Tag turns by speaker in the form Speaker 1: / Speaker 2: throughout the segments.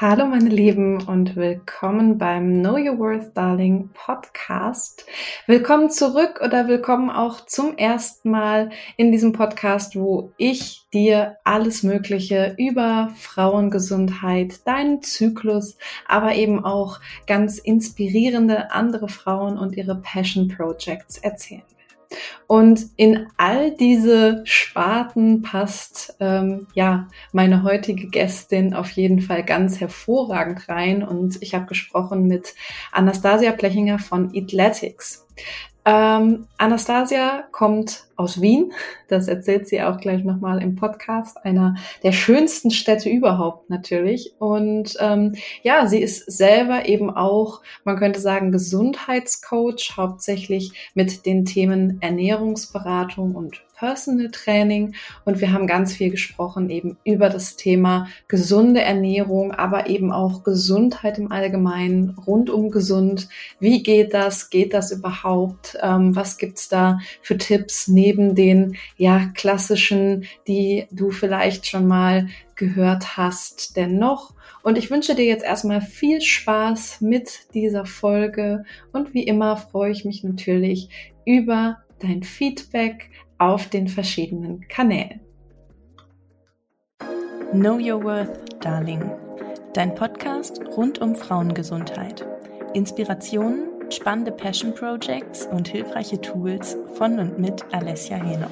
Speaker 1: Hallo meine Lieben und willkommen beim Know Your Worth Darling Podcast. Willkommen zurück oder willkommen auch zum ersten Mal in diesem Podcast, wo ich dir alles Mögliche über Frauengesundheit, deinen Zyklus, aber eben auch ganz inspirierende andere Frauen und ihre Passion Projects erzählen und in all diese Sparten passt ähm, ja meine heutige Gästin auf jeden Fall ganz hervorragend rein. Und ich habe gesprochen mit Anastasia Plechinger von Athletics. Ähm, Anastasia kommt aus Wien, das erzählt sie auch gleich nochmal im Podcast, einer der schönsten Städte überhaupt natürlich. Und ähm, ja, sie ist selber eben auch, man könnte sagen, Gesundheitscoach, hauptsächlich mit den Themen Ernährungsberatung und Personal Training und wir haben ganz viel gesprochen eben über das Thema gesunde Ernährung, aber eben auch Gesundheit im Allgemeinen, rundum gesund. Wie geht das? Geht das überhaupt? Ähm, was gibt's da für Tipps neben den ja klassischen, die du vielleicht schon mal gehört hast, denn noch? Und ich wünsche dir jetzt erstmal viel Spaß mit dieser Folge und wie immer freue ich mich natürlich über dein Feedback auf den verschiedenen Kanälen.
Speaker 2: Know Your Worth, Darling. Dein Podcast rund um Frauengesundheit. Inspirationen, spannende Passion Projects und hilfreiche Tools von und mit Alessia Henoch.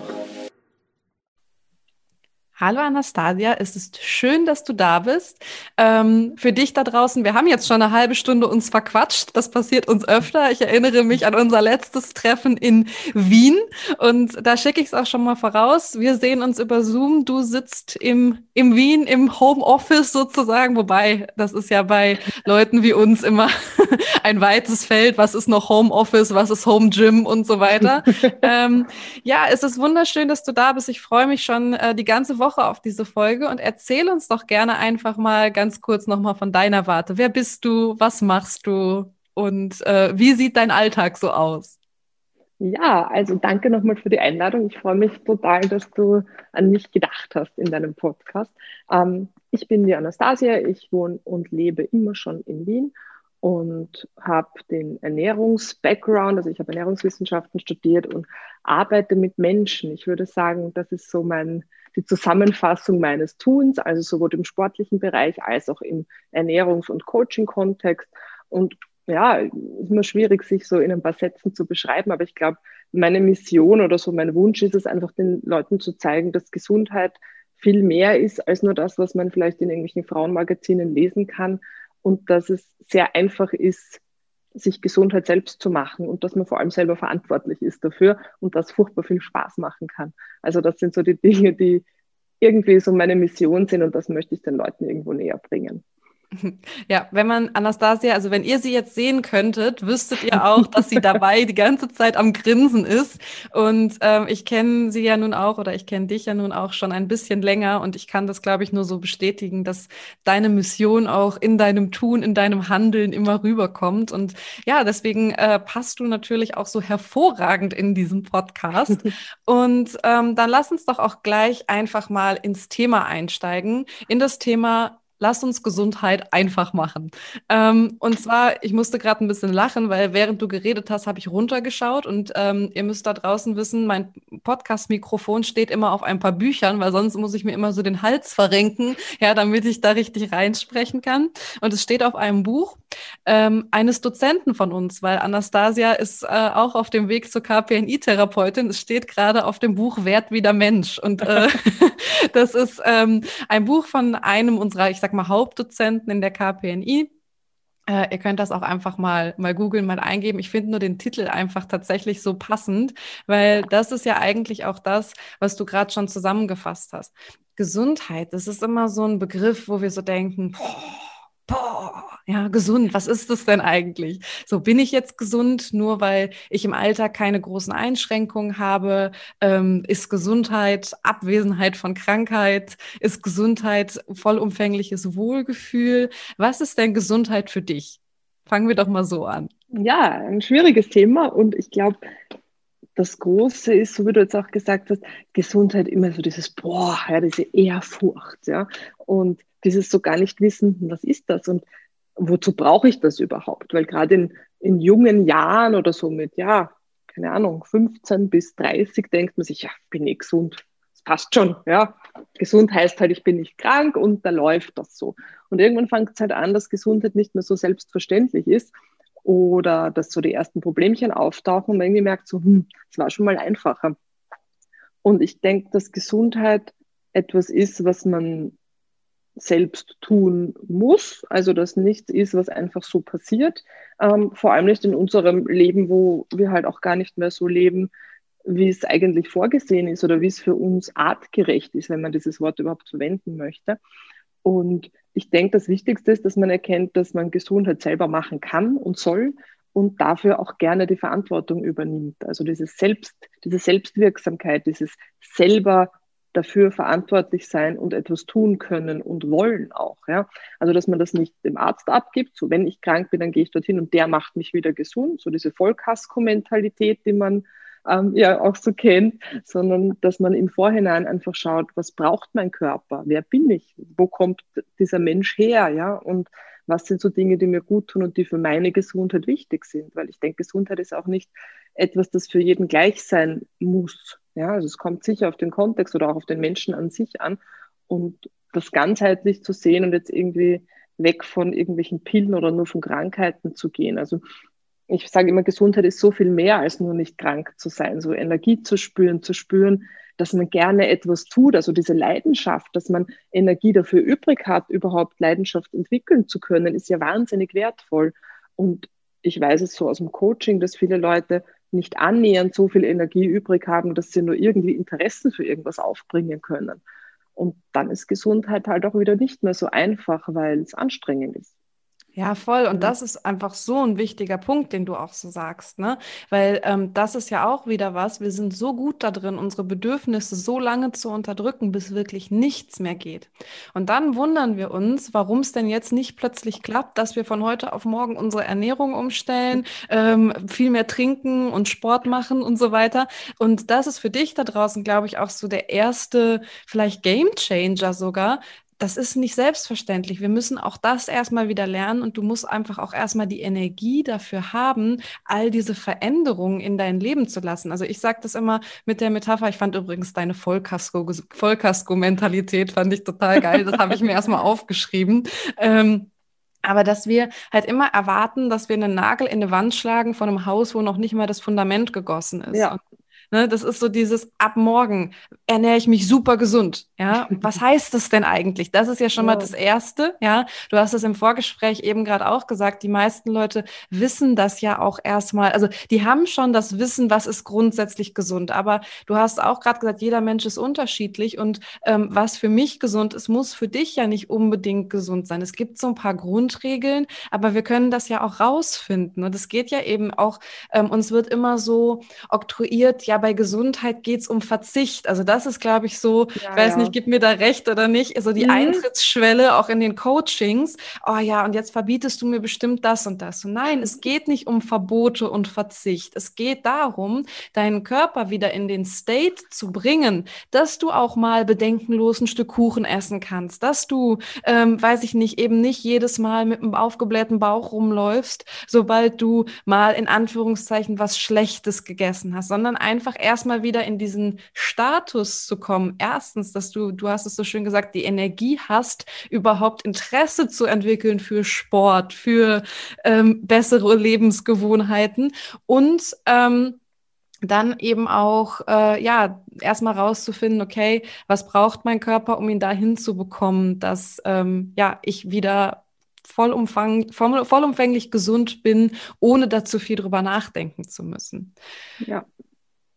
Speaker 1: Hallo Anastasia, es ist schön, dass du da bist. Ähm, für dich da draußen, wir haben jetzt schon eine halbe Stunde uns verquatscht. Das passiert uns öfter. Ich erinnere mich an unser letztes Treffen in Wien und da schicke ich es auch schon mal voraus. Wir sehen uns über Zoom. Du sitzt im, im Wien im Homeoffice sozusagen, wobei das ist ja bei Leuten wie uns immer ein weites Feld. Was ist noch Homeoffice? Was ist Home Gym und so weiter? ähm, ja, es ist wunderschön, dass du da bist. Ich freue mich schon äh, die ganze Woche Woche auf diese Folge und erzähl uns doch gerne einfach mal ganz kurz nochmal von deiner Warte. Wer bist du? Was machst du? Und äh, wie sieht dein Alltag so aus?
Speaker 3: Ja, also danke nochmal für die Einladung. Ich freue mich total, dass du an mich gedacht hast in deinem Podcast. Ähm, ich bin die Anastasia, ich wohne und lebe immer schon in Wien und habe den Ernährungs-Background, also ich habe Ernährungswissenschaften studiert und arbeite mit Menschen. Ich würde sagen, das ist so mein, die Zusammenfassung meines Tuns, also sowohl im sportlichen Bereich als auch im Ernährungs- und Coaching-Kontext. Und ja, ist immer schwierig, sich so in ein paar Sätzen zu beschreiben, aber ich glaube, meine Mission oder so mein Wunsch ist es einfach, den Leuten zu zeigen, dass Gesundheit viel mehr ist als nur das, was man vielleicht in irgendwelchen Frauenmagazinen lesen kann und dass es sehr einfach ist, sich Gesundheit selbst zu machen und dass man vor allem selber verantwortlich ist dafür und das furchtbar viel Spaß machen kann. Also das sind so die Dinge, die irgendwie so meine Mission sind und das möchte ich den Leuten irgendwo näher bringen.
Speaker 1: Ja, wenn man Anastasia, also wenn ihr sie jetzt sehen könntet, wüsstet ihr auch, dass sie dabei die ganze Zeit am Grinsen ist. Und ähm, ich kenne sie ja nun auch oder ich kenne dich ja nun auch schon ein bisschen länger und ich kann das, glaube ich, nur so bestätigen, dass deine Mission auch in deinem Tun, in deinem Handeln immer rüberkommt. Und ja, deswegen äh, passt du natürlich auch so hervorragend in diesem Podcast. und ähm, dann lass uns doch auch gleich einfach mal ins Thema einsteigen, in das Thema Lass uns Gesundheit einfach machen. Ähm, und zwar, ich musste gerade ein bisschen lachen, weil während du geredet hast, habe ich runtergeschaut und ähm, ihr müsst da draußen wissen, mein Podcast-Mikrofon steht immer auf ein paar Büchern, weil sonst muss ich mir immer so den Hals verrenken, ja, damit ich da richtig reinsprechen kann. Und es steht auf einem Buch ähm, eines Dozenten von uns, weil Anastasia ist äh, auch auf dem Weg zur KPNI-Therapeutin. Es steht gerade auf dem Buch Wert wie der Mensch. Und äh, das ist ähm, ein Buch von einem unserer, ich sag mal, Hauptdozenten in der KPNI. Äh, ihr könnt das auch einfach mal, mal googeln, mal eingeben. Ich finde nur den Titel einfach tatsächlich so passend, weil das ist ja eigentlich auch das, was du gerade schon zusammengefasst hast. Gesundheit, das ist immer so ein Begriff, wo wir so denken, boah, boah, ja, gesund, was ist das denn eigentlich? So, bin ich jetzt gesund, nur weil ich im Alltag keine großen Einschränkungen habe? Ähm, ist Gesundheit Abwesenheit von Krankheit? Ist Gesundheit vollumfängliches Wohlgefühl? Was ist denn Gesundheit für dich? Fangen wir doch mal so an.
Speaker 3: Ja, ein schwieriges Thema und ich glaube, das Große ist, so wie du jetzt auch gesagt hast, Gesundheit immer so dieses Boah, ja, diese Ehrfurcht, ja. Und dieses so gar nicht wissen, was ist das und wozu brauche ich das überhaupt? Weil gerade in, in jungen Jahren oder so mit, ja, keine Ahnung, 15 bis 30 denkt man sich, ja, bin ich gesund, das passt schon, ja. Gesund heißt halt, ich bin nicht krank und da läuft das so. Und irgendwann fängt es halt an, dass Gesundheit nicht mehr so selbstverständlich ist oder dass so die ersten Problemchen auftauchen und man irgendwie merkt so, hm, es war schon mal einfacher. Und ich denke, dass Gesundheit etwas ist, was man selbst tun muss, also dass nichts ist, was einfach so passiert. Ähm, vor allem nicht in unserem Leben, wo wir halt auch gar nicht mehr so leben, wie es eigentlich vorgesehen ist oder wie es für uns artgerecht ist, wenn man dieses Wort überhaupt verwenden möchte. Und ich denke, das Wichtigste ist, dass man erkennt, dass man Gesundheit selber machen kann und soll und dafür auch gerne die Verantwortung übernimmt. Also dieses Selbst, diese Selbstwirksamkeit, dieses selber dafür verantwortlich sein und etwas tun können und wollen auch. Ja? Also dass man das nicht dem Arzt abgibt, so wenn ich krank bin, dann gehe ich dorthin und der macht mich wieder gesund, so diese Vollkasko-Mentalität, die man ähm, ja auch so kennt, sondern dass man im Vorhinein einfach schaut, was braucht mein Körper, wer bin ich, wo kommt dieser Mensch her, ja, und was sind so Dinge, die mir gut tun und die für meine Gesundheit wichtig sind, weil ich denke, Gesundheit ist auch nicht etwas, das für jeden gleich sein muss. Ja, also es kommt sicher auf den Kontext oder auch auf den Menschen an sich an und das ganzheitlich zu sehen und jetzt irgendwie weg von irgendwelchen Pillen oder nur von Krankheiten zu gehen. Also ich sage immer, Gesundheit ist so viel mehr als nur nicht krank zu sein, so Energie zu spüren, zu spüren, dass man gerne etwas tut, also diese Leidenschaft, dass man Energie dafür übrig hat, überhaupt Leidenschaft entwickeln zu können, ist ja wahnsinnig wertvoll. Und ich weiß es so aus dem Coaching, dass viele Leute nicht annähernd so viel Energie übrig haben, dass sie nur irgendwie Interessen für irgendwas aufbringen können. Und dann ist Gesundheit halt auch wieder nicht mehr so einfach, weil es anstrengend ist.
Speaker 1: Ja, voll. Und das ist einfach so ein wichtiger Punkt, den du auch so sagst, ne? Weil ähm, das ist ja auch wieder was. Wir sind so gut da drin, unsere Bedürfnisse so lange zu unterdrücken, bis wirklich nichts mehr geht. Und dann wundern wir uns, warum es denn jetzt nicht plötzlich klappt, dass wir von heute auf morgen unsere Ernährung umstellen, ähm, viel mehr trinken und Sport machen und so weiter. Und das ist für dich da draußen, glaube ich, auch so der erste, vielleicht Game Changer sogar, das ist nicht selbstverständlich. Wir müssen auch das erstmal wieder lernen und du musst einfach auch erstmal die Energie dafür haben, all diese Veränderungen in dein Leben zu lassen. Also ich sage das immer mit der Metapher, ich fand übrigens deine Vollkasko-Mentalität, fand ich total geil. Das habe ich mir erstmal aufgeschrieben. Ähm, aber dass wir halt immer erwarten, dass wir einen Nagel in eine Wand schlagen von einem Haus, wo noch nicht mal das Fundament gegossen ist. Ja. Und Ne, das ist so dieses, ab morgen ernähre ich mich super gesund. Ja, was heißt das denn eigentlich? Das ist ja schon mal das Erste. Ja, du hast es im Vorgespräch eben gerade auch gesagt. Die meisten Leute wissen das ja auch erstmal. Also, die haben schon das Wissen, was ist grundsätzlich gesund. Aber du hast auch gerade gesagt, jeder Mensch ist unterschiedlich und ähm, was für mich gesund ist, muss für dich ja nicht unbedingt gesund sein. Es gibt so ein paar Grundregeln, aber wir können das ja auch rausfinden. Und es geht ja eben auch, ähm, uns wird immer so oktroyiert, ja, bei Gesundheit geht es um Verzicht. Also das ist, glaube ich, so, ja, ich weiß ja. nicht, gib mir da recht oder nicht, also die mhm. Eintrittsschwelle auch in den Coachings. Oh ja, und jetzt verbietest du mir bestimmt das und das. Und nein, es geht nicht um Verbote und Verzicht. Es geht darum, deinen Körper wieder in den State zu bringen, dass du auch mal bedenkenlos ein Stück Kuchen essen kannst, dass du, ähm, weiß ich nicht, eben nicht jedes Mal mit einem aufgeblähten Bauch rumläufst, sobald du mal in Anführungszeichen was Schlechtes gegessen hast, sondern einfach einfach erstmal wieder in diesen Status zu kommen. Erstens, dass du, du hast es so schön gesagt, die Energie hast, überhaupt Interesse zu entwickeln für Sport, für ähm, bessere Lebensgewohnheiten und ähm, dann eben auch, äh, ja, erstmal rauszufinden, okay, was braucht mein Körper, um ihn dahin zu bekommen, dass ähm, ja, ich wieder vollumfang, vollumfänglich gesund bin, ohne dazu viel drüber nachdenken zu müssen. Ja.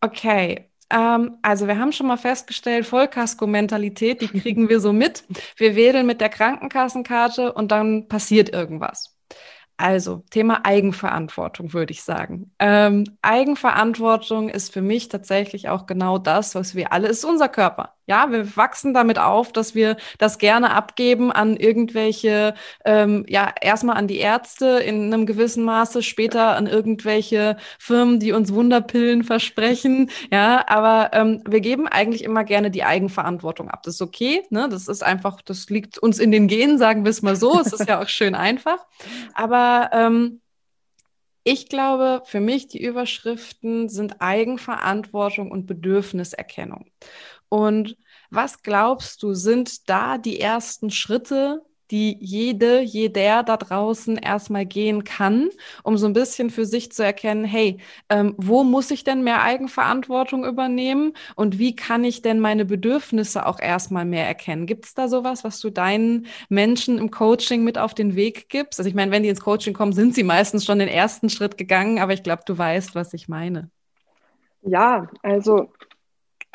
Speaker 1: Okay, ähm, also wir haben schon mal festgestellt, Vollkasko-Mentalität, die kriegen wir so mit. Wir wählen mit der Krankenkassenkarte und dann passiert irgendwas. Also Thema Eigenverantwortung würde ich sagen. Ähm, Eigenverantwortung ist für mich tatsächlich auch genau das, was wir alle, ist unser Körper. Ja, wir wachsen damit auf, dass wir das gerne abgeben an irgendwelche, ähm, ja, erstmal an die Ärzte in einem gewissen Maße, später an irgendwelche Firmen, die uns Wunderpillen versprechen. Ja, aber ähm, wir geben eigentlich immer gerne die Eigenverantwortung ab. Das ist okay, ne? Das ist einfach, das liegt uns in den Genen, sagen wir es mal so. Es ist ja auch schön einfach. Aber ähm, ich glaube, für mich die Überschriften sind Eigenverantwortung und Bedürfniserkennung. Und was glaubst du, sind da die ersten Schritte, die jede, jeder da draußen erstmal gehen kann, um so ein bisschen für sich zu erkennen, hey, ähm, wo muss ich denn mehr Eigenverantwortung übernehmen und wie kann ich denn meine Bedürfnisse auch erstmal mehr erkennen? Gibt es da sowas, was du deinen Menschen im Coaching mit auf den Weg gibst? Also ich meine, wenn die ins Coaching kommen, sind sie meistens schon den ersten Schritt gegangen, aber ich glaube, du weißt, was ich meine.
Speaker 3: Ja, also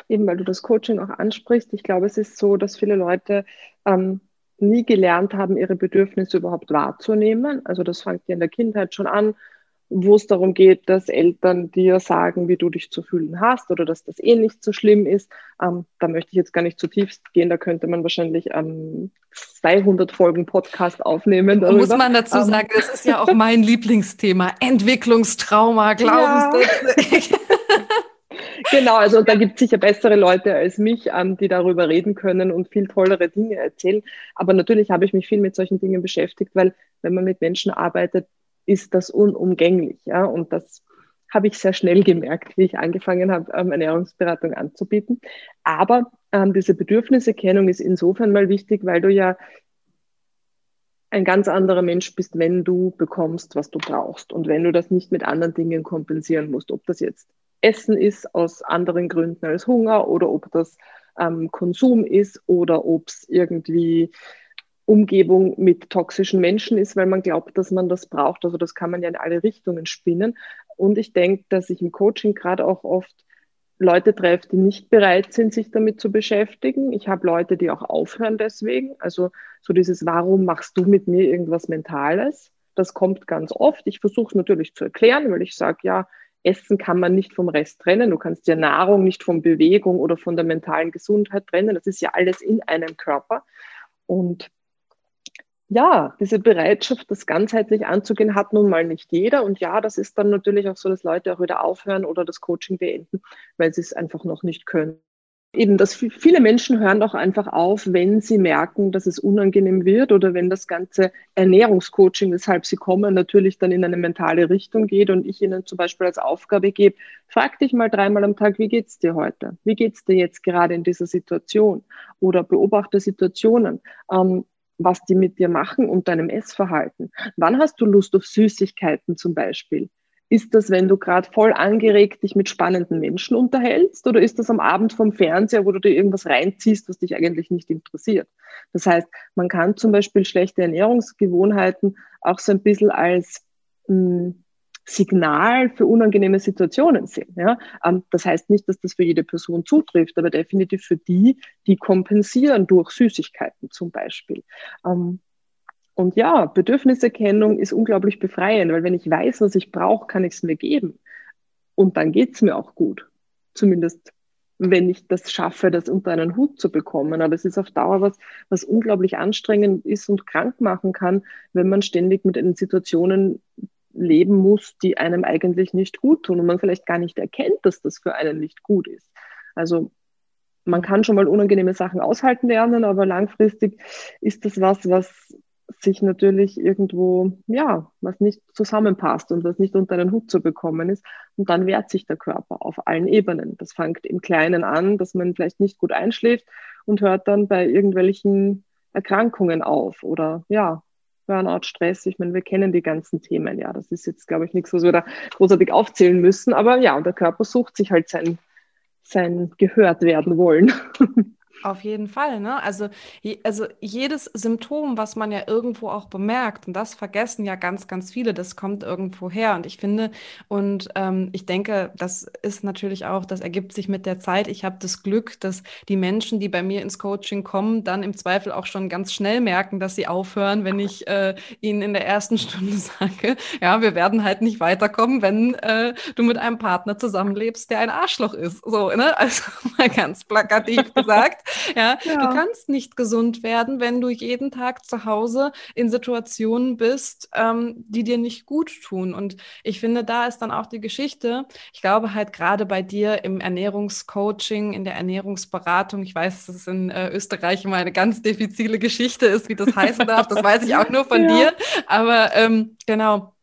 Speaker 3: eben weil du das Coaching auch ansprichst, ich glaube, es ist so, dass viele Leute ähm, nie gelernt haben, ihre Bedürfnisse überhaupt wahrzunehmen. Also das fängt ja in der Kindheit schon an, wo es darum geht, dass Eltern dir sagen, wie du dich zu fühlen hast oder dass das eh nicht so schlimm ist. Ähm, da möchte ich jetzt gar nicht zu tief gehen, da könnte man wahrscheinlich ähm, 200 Folgen Podcast aufnehmen.
Speaker 1: Darüber. Muss man dazu ähm, sagen, das ist ja auch mein Lieblingsthema, Entwicklungstrauma, Glaubenssätze. Ja.
Speaker 3: genau, also da gibt es sicher bessere Leute als mich, ähm, die darüber reden können und viel tollere Dinge erzählen. Aber natürlich habe ich mich viel mit solchen Dingen beschäftigt, weil wenn man mit Menschen arbeitet, ist das unumgänglich. Ja? Und das habe ich sehr schnell gemerkt, wie ich angefangen habe, ähm, Ernährungsberatung anzubieten. Aber ähm, diese Bedürfniserkennung ist insofern mal wichtig, weil du ja ein ganz anderer Mensch bist, wenn du bekommst, was du brauchst und wenn du das nicht mit anderen Dingen kompensieren musst, ob das jetzt Essen ist aus anderen Gründen als Hunger oder ob das ähm, Konsum ist oder ob es irgendwie Umgebung mit toxischen Menschen ist, weil man glaubt, dass man das braucht. Also das kann man ja in alle Richtungen spinnen. Und ich denke, dass ich im Coaching gerade auch oft Leute treffe, die nicht bereit sind, sich damit zu beschäftigen. Ich habe Leute, die auch aufhören deswegen. Also so dieses, warum machst du mit mir irgendwas Mentales? Das kommt ganz oft. Ich versuche es natürlich zu erklären, weil ich sage, ja, Essen kann man nicht vom Rest trennen. Du kannst ja Nahrung nicht von Bewegung oder von der mentalen Gesundheit trennen. Das ist ja alles in einem Körper. Und ja, diese Bereitschaft, das ganzheitlich anzugehen, hat nun mal nicht jeder. Und ja, das ist dann natürlich auch so, dass Leute auch wieder aufhören oder das Coaching beenden, weil sie es einfach noch nicht können eben, dass viele Menschen hören auch einfach auf, wenn sie merken, dass es unangenehm wird oder wenn das ganze Ernährungscoaching, weshalb sie kommen, natürlich dann in eine mentale Richtung geht und ich ihnen zum Beispiel als Aufgabe gebe, frag dich mal dreimal am Tag, wie geht's dir heute? Wie geht's dir jetzt gerade in dieser Situation? Oder beobachte Situationen. Ähm, was die mit dir machen und deinem Essverhalten. Wann hast du Lust auf Süßigkeiten zum Beispiel? Ist das, wenn du gerade voll angeregt dich mit spannenden Menschen unterhältst oder ist das am Abend vom Fernseher, wo du dir irgendwas reinziehst, was dich eigentlich nicht interessiert? Das heißt, man kann zum Beispiel schlechte Ernährungsgewohnheiten auch so ein bisschen als mh, hm, Signal für unangenehme Situationen sehen. Ja? Ähm, das heißt nicht, dass das für jede Person zutrifft, aber definitiv für die, die kompensieren durch Süßigkeiten zum Beispiel. Und ja, Bedürfniserkennung ist unglaublich befreiend, weil wenn ich weiß, was ich brauche, kann ich es mir geben. Und dann geht es mir auch gut. Zumindest wenn ich das schaffe, das unter einen Hut zu bekommen. Aber es ist auf Dauer was, was unglaublich anstrengend ist und krank machen kann, wenn man ständig mit den Situationen leben muss, die einem eigentlich nicht gut tun und man vielleicht gar nicht erkennt, dass das für einen nicht gut ist. Also man kann schon mal unangenehme Sachen aushalten lernen, aber langfristig ist das was, was sich natürlich irgendwo, ja, was nicht zusammenpasst und was nicht unter einen Hut zu bekommen ist. Und dann wehrt sich der Körper auf allen Ebenen. Das fängt im Kleinen an, dass man vielleicht nicht gut einschläft und hört dann bei irgendwelchen Erkrankungen auf oder ja, Burnout, Stress. Ich meine, wir kennen die ganzen Themen. Ja, das ist jetzt, glaube ich, nichts, was wir da großartig aufzählen müssen. Aber ja, und der Körper sucht sich halt sein, sein gehört werden wollen.
Speaker 1: Auf jeden Fall, ne? Also, je, also jedes Symptom, was man ja irgendwo auch bemerkt, und das vergessen ja ganz, ganz viele, das kommt irgendwo her. Und ich finde, und ähm, ich denke, das ist natürlich auch, das ergibt sich mit der Zeit. Ich habe das Glück, dass die Menschen, die bei mir ins Coaching kommen, dann im Zweifel auch schon ganz schnell merken, dass sie aufhören, wenn ich äh, ihnen in der ersten Stunde sage, ja, wir werden halt nicht weiterkommen, wenn äh, du mit einem Partner zusammenlebst, der ein Arschloch ist. So, ne? Also mal ganz plakativ gesagt. Ja? ja? du kannst nicht gesund werden, wenn du jeden Tag zu Hause in Situationen bist, ähm, die dir nicht gut tun. Und ich finde, da ist dann auch die Geschichte. Ich glaube halt gerade bei dir im Ernährungscoaching, in der Ernährungsberatung. Ich weiß, dass es in äh, Österreich immer eine ganz diffizile Geschichte ist, wie das heißen darf. Das weiß ich auch nur von ja. dir. Aber ähm, genau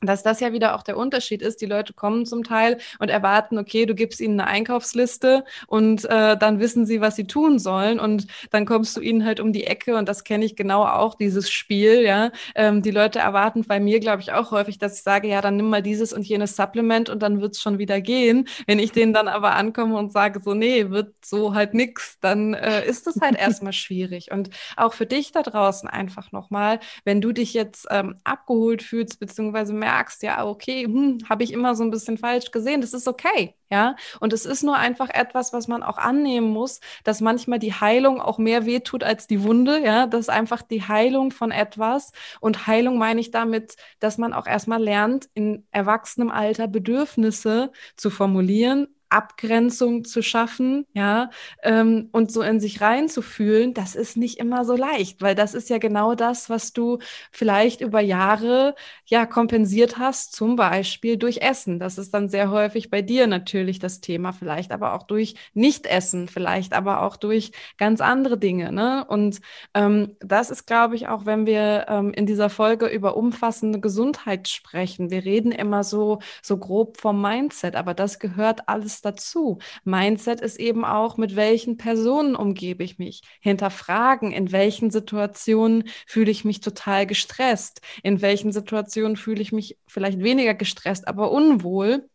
Speaker 1: dass das ja wieder auch der Unterschied ist. Die Leute kommen zum Teil und erwarten, okay, du gibst ihnen eine Einkaufsliste und äh, dann wissen sie, was sie tun sollen und dann kommst du ihnen halt um die Ecke und das kenne ich genau auch, dieses Spiel, ja. Ähm, die Leute erwarten bei mir, glaube ich, auch häufig, dass ich sage, ja, dann nimm mal dieses und jenes Supplement und dann wird es schon wieder gehen. Wenn ich denen dann aber ankomme und sage, so, nee, wird so halt nix, dann äh, ist das halt erstmal schwierig. Und auch für dich da draußen einfach nochmal, wenn du dich jetzt ähm, abgeholt fühlst, beziehungsweise merkst, ja, okay, hm, habe ich immer so ein bisschen falsch gesehen, das ist okay, ja. Und es ist nur einfach etwas, was man auch annehmen muss, dass manchmal die Heilung auch mehr wehtut als die Wunde, ja. Das ist einfach die Heilung von etwas. Und Heilung meine ich damit, dass man auch erstmal lernt, in erwachsenem Alter Bedürfnisse zu formulieren Abgrenzung zu schaffen, ja, ähm, und so in sich reinzufühlen, das ist nicht immer so leicht, weil das ist ja genau das, was du vielleicht über Jahre ja kompensiert hast, zum Beispiel durch Essen. Das ist dann sehr häufig bei dir natürlich das Thema, vielleicht aber auch durch Nichtessen, vielleicht aber auch durch ganz andere Dinge. Ne? Und ähm, das ist, glaube ich, auch wenn wir ähm, in dieser Folge über umfassende Gesundheit sprechen. Wir reden immer so, so grob vom Mindset, aber das gehört alles dazu. Mindset ist eben auch, mit welchen Personen umgebe ich mich. Hinterfragen, in welchen Situationen fühle ich mich total gestresst, in welchen Situationen fühle ich mich vielleicht weniger gestresst, aber unwohl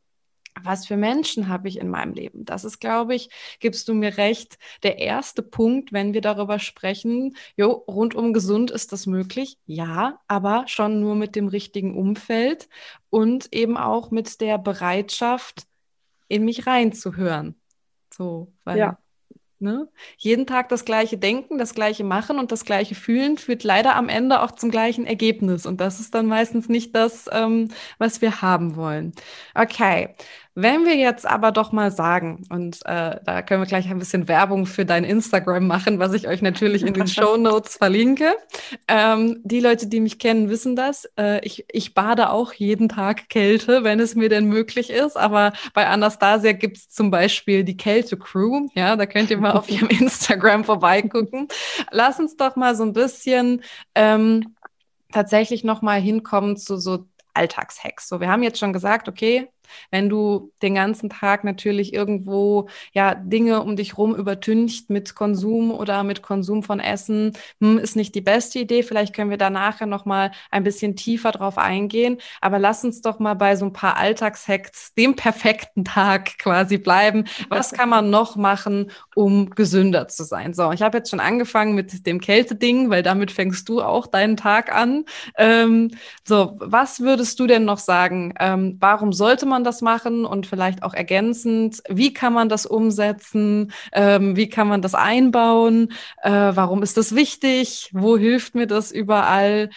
Speaker 1: was für Menschen habe ich in meinem Leben? Das ist, glaube ich, gibst du mir recht, der erste Punkt, wenn wir darüber sprechen, jo, rundum gesund ist das möglich, ja, aber schon nur mit dem richtigen Umfeld und eben auch mit der Bereitschaft, in mich reinzuhören. So, weil ja. ne, jeden Tag das gleiche Denken, das gleiche Machen und das gleiche Fühlen führt leider am Ende auch zum gleichen Ergebnis. Und das ist dann meistens nicht das, ähm, was wir haben wollen. Okay, wenn wir jetzt aber doch mal sagen, und äh, da können wir gleich ein bisschen Werbung für dein Instagram machen, was ich euch natürlich in den Show Notes verlinke. Ähm, die Leute, die mich kennen, wissen das. Äh, ich, ich bade auch jeden Tag Kälte, wenn es mir denn möglich ist. Aber bei Anastasia gibt es zum Beispiel die Kälte-Crew. Ja, da könnt ihr mal auf ihrem Instagram vorbeigucken. Lass uns doch mal so ein bisschen ähm, tatsächlich noch mal hinkommen zu so Alltagshacks. So, wir haben jetzt schon gesagt, okay, wenn du den ganzen Tag natürlich irgendwo ja Dinge um dich rum übertüncht mit Konsum oder mit Konsum von Essen, hm, ist nicht die beste Idee. Vielleicht können wir da nachher noch mal ein bisschen tiefer drauf eingehen. Aber lass uns doch mal bei so ein paar Alltagshacks, dem perfekten Tag quasi bleiben. Was kann man noch machen, um gesünder zu sein? So, ich habe jetzt schon angefangen mit dem Kälteding, weil damit fängst du auch deinen Tag an. Ähm, so, was würdest du denn noch sagen? Ähm, warum sollte man man das machen und vielleicht auch ergänzend, wie kann man das umsetzen, ähm, wie kann man das einbauen, äh, warum ist das wichtig, wo hilft mir das überall?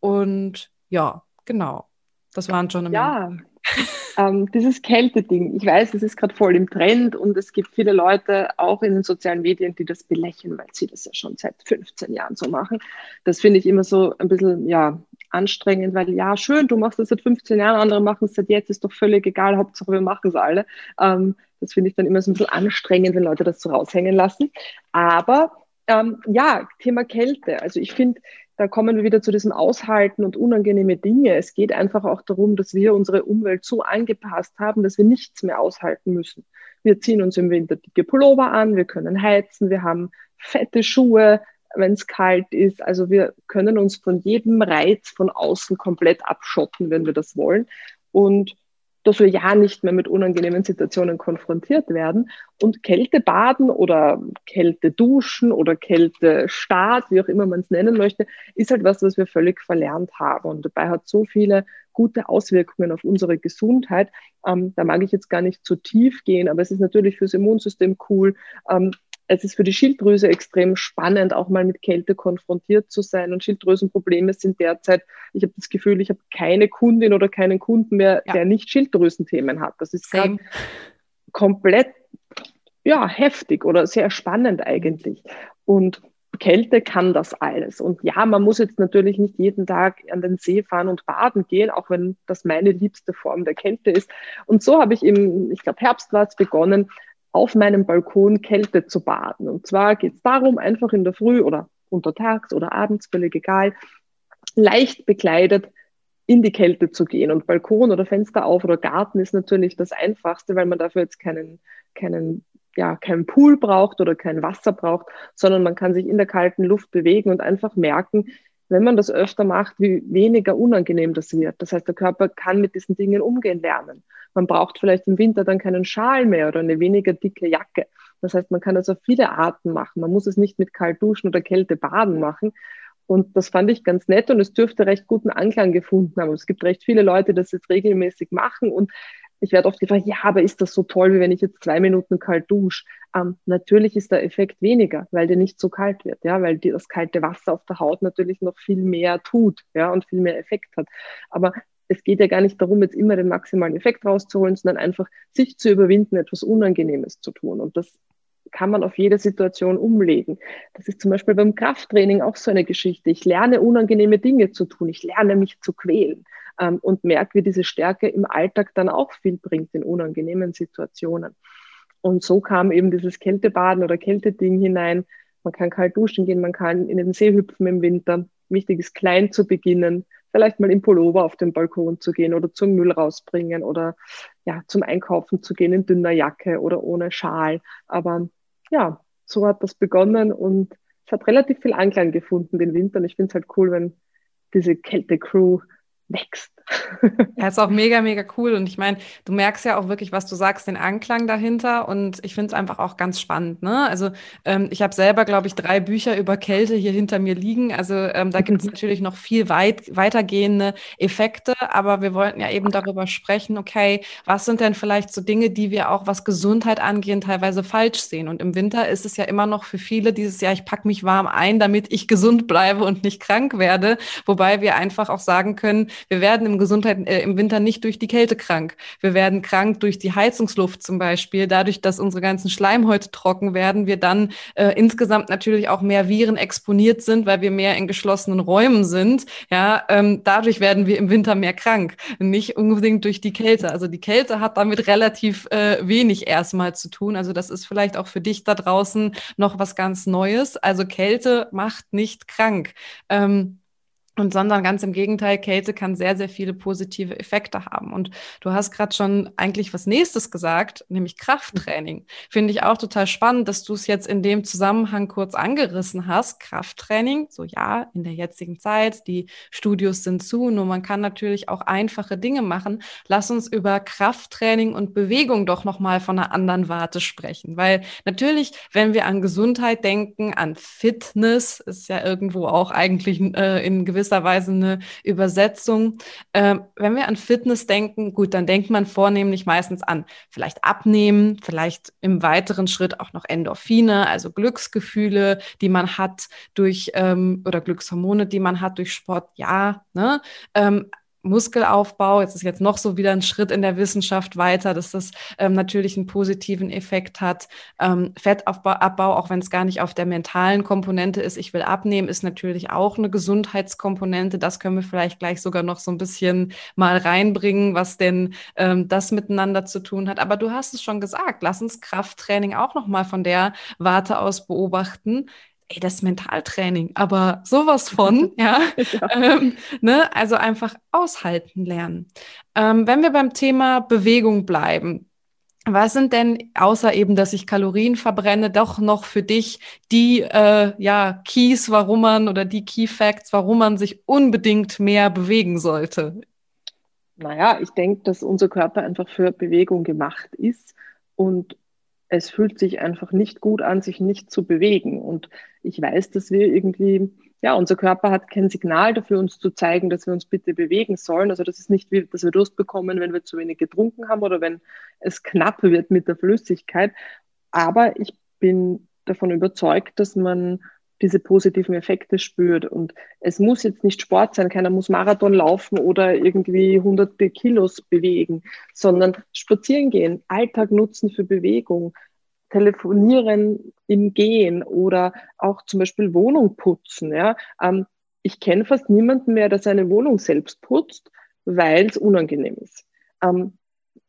Speaker 1: Und ja, genau, das waren schon
Speaker 3: eine Ja, ähm, dieses Kälte-Ding, ich weiß, das ist gerade voll im Trend und es gibt viele Leute auch in den sozialen Medien, die das belächeln, weil sie das ja schon seit 15 Jahren so machen. Das finde ich immer so ein bisschen, ja, anstrengend, weil ja, schön, du machst das seit 15 Jahren, andere machen es seit jetzt, ist doch völlig egal, Hauptsache wir machen es alle. Ähm, das finde ich dann immer so ein bisschen anstrengend, wenn Leute das so raushängen lassen. Aber ähm, ja, Thema Kälte. Also ich finde, da kommen wir wieder zu diesem Aushalten und unangenehme Dinge. Es geht einfach auch darum, dass wir unsere Umwelt so angepasst haben, dass wir nichts mehr aushalten müssen. Wir ziehen uns im Winter dicke Pullover an, wir können heizen, wir haben fette Schuhe, wenn es kalt ist. Also wir können uns von jedem Reiz von außen komplett abschotten, wenn wir das wollen. Und dass wir ja nicht mehr mit unangenehmen Situationen konfrontiert werden. Und Kälte baden oder Kälte duschen oder Kälte Start, wie auch immer man es nennen möchte, ist halt was, was wir völlig verlernt haben. Und dabei hat so viele gute Auswirkungen auf unsere Gesundheit. Ähm, da mag ich jetzt gar nicht zu tief gehen, aber es ist natürlich fürs Immunsystem cool. Ähm, es ist für die Schilddrüse extrem spannend, auch mal mit Kälte konfrontiert zu sein. Und Schilddrüsenprobleme sind derzeit, ich habe das Gefühl, ich habe keine Kundin oder keinen Kunden mehr, ja. der nicht Schilddrüsenthemen hat. Das ist komplett ja, heftig oder sehr spannend eigentlich. Und Kälte kann das alles. Und ja, man muss jetzt natürlich nicht jeden Tag an den See fahren und baden gehen, auch wenn das meine liebste Form der Kälte ist. Und so habe ich im, ich glaube, Herbst war es begonnen, auf meinem Balkon Kälte zu baden. Und zwar geht es darum, einfach in der Früh oder untertags oder abends, völlig egal, leicht bekleidet in die Kälte zu gehen. Und Balkon oder Fenster auf oder Garten ist natürlich das Einfachste, weil man dafür jetzt keinen, keinen ja, keinen Pool braucht oder kein Wasser braucht, sondern man kann sich in der kalten Luft bewegen und einfach merken, wenn man das öfter macht, wie weniger unangenehm das wird. Das heißt, der Körper kann mit diesen Dingen umgehen lernen. Man braucht vielleicht im Winter dann keinen Schal mehr oder eine weniger dicke Jacke. Das heißt, man kann das auf viele Arten machen. Man muss es nicht mit kalt duschen oder Kälte baden machen. Und das fand ich ganz nett und es dürfte recht guten Anklang gefunden haben. Es gibt recht viele Leute, die das jetzt regelmäßig machen und ich werde oft gefragt, ja, aber ist das so toll, wie wenn ich jetzt zwei Minuten kalt dusche? Ähm, natürlich ist der Effekt weniger, weil der nicht so kalt wird, ja, weil die, das kalte Wasser auf der Haut natürlich noch viel mehr tut, ja, und viel mehr Effekt hat. Aber es geht ja gar nicht darum, jetzt immer den maximalen Effekt rauszuholen, sondern einfach sich zu überwinden, etwas Unangenehmes zu tun. Und das kann man auf jede Situation umlegen. Das ist zum Beispiel beim Krafttraining auch so eine Geschichte. Ich lerne unangenehme Dinge zu tun. Ich lerne mich zu quälen ähm, und merke, wie diese Stärke im Alltag dann auch viel bringt in unangenehmen Situationen. Und so kam eben dieses Kältebaden oder Kälteding hinein. Man kann kalt duschen gehen, man kann in den See hüpfen im Winter. Wichtig ist, klein zu beginnen, vielleicht mal im Pullover auf den Balkon zu gehen oder zum Müll rausbringen oder ja, zum Einkaufen zu gehen in dünner Jacke oder ohne Schal. Aber ja, so hat das begonnen und es hat relativ viel Anklang gefunden den Winter. Und ich finde es halt cool, wenn diese Kälte-Crew wächst.
Speaker 1: Ja, ist auch mega, mega cool. Und ich meine, du merkst ja auch wirklich, was du sagst, den Anklang dahinter. Und ich finde es einfach auch ganz spannend. Ne? Also ähm, ich habe selber, glaube ich, drei Bücher über Kälte hier hinter mir liegen. Also ähm, da gibt es natürlich noch viel weit, weitergehende Effekte. Aber wir wollten ja eben darüber sprechen, okay, was sind denn vielleicht so Dinge, die wir auch, was Gesundheit angehen, teilweise falsch sehen. Und im Winter ist es ja immer noch für viele dieses Jahr, ich packe mich warm ein, damit ich gesund bleibe und nicht krank werde. Wobei wir einfach auch sagen können, wir werden im Gesundheit äh, im Winter nicht durch die Kälte krank. Wir werden krank durch die Heizungsluft zum Beispiel. Dadurch, dass unsere ganzen Schleimhäute trocken werden, wir dann äh, insgesamt natürlich auch mehr Viren exponiert sind, weil wir mehr in geschlossenen Räumen sind. Ja, ähm, dadurch werden wir im Winter mehr krank, nicht unbedingt durch die Kälte. Also die Kälte hat damit relativ äh, wenig erstmal zu tun. Also das ist vielleicht auch für dich da draußen noch was ganz Neues. Also Kälte macht nicht krank. Ähm, und sondern ganz im Gegenteil, Kälte kann sehr, sehr viele positive Effekte haben. Und du hast gerade schon eigentlich was nächstes gesagt, nämlich Krafttraining. Finde ich auch total spannend, dass du es jetzt in dem Zusammenhang kurz angerissen hast. Krafttraining, so ja, in der jetzigen Zeit, die Studios sind zu, nur man kann natürlich auch einfache Dinge machen. Lass uns über Krafttraining und Bewegung doch nochmal von einer anderen Warte sprechen. Weil natürlich, wenn wir an Gesundheit denken, an Fitness, ist ja irgendwo auch eigentlich äh, in gewisser gewisser Weise eine Übersetzung. Ähm, wenn wir an Fitness denken, gut, dann denkt man vornehmlich meistens an vielleicht abnehmen, vielleicht im weiteren Schritt auch noch Endorphine, also Glücksgefühle, die man hat durch ähm, oder Glückshormone, die man hat durch Sport. Ja, ne? Ähm, Muskelaufbau, jetzt ist jetzt noch so wieder ein Schritt in der Wissenschaft weiter, dass das ähm, natürlich einen positiven Effekt hat. Ähm, Fettabbau, auch wenn es gar nicht auf der mentalen Komponente ist, ich will abnehmen, ist natürlich auch eine Gesundheitskomponente. Das können wir vielleicht gleich sogar noch so ein bisschen mal reinbringen, was denn ähm, das miteinander zu tun hat. Aber du hast es schon gesagt, lass uns Krafttraining auch noch mal von der Warte aus beobachten ey, das Mentaltraining, aber sowas von, ja. ja. Ähm, ne? Also einfach aushalten lernen. Ähm, wenn wir beim Thema Bewegung bleiben, was sind denn, außer eben, dass ich Kalorien verbrenne, doch noch für dich die äh, ja, Keys, warum man oder die Key Facts, warum man sich unbedingt mehr bewegen sollte?
Speaker 3: Naja, ich denke, dass unser Körper einfach für Bewegung gemacht ist und es fühlt sich einfach nicht gut an, sich nicht zu bewegen. Und ich weiß, dass wir irgendwie, ja, unser Körper hat kein Signal dafür, uns zu zeigen, dass wir uns bitte bewegen sollen. Also das ist nicht wie, dass wir Durst bekommen, wenn wir zu wenig getrunken haben oder wenn es knapp wird mit der Flüssigkeit. Aber ich bin davon überzeugt, dass man diese positiven Effekte spürt. Und es muss jetzt nicht Sport sein, keiner muss Marathon laufen oder irgendwie hunderte Kilos bewegen, sondern spazieren gehen, Alltag nutzen für Bewegung, telefonieren im Gehen oder auch zum Beispiel Wohnung putzen. Ja. Ähm, ich kenne fast niemanden mehr, der seine Wohnung selbst putzt, weil es unangenehm ist. Ähm,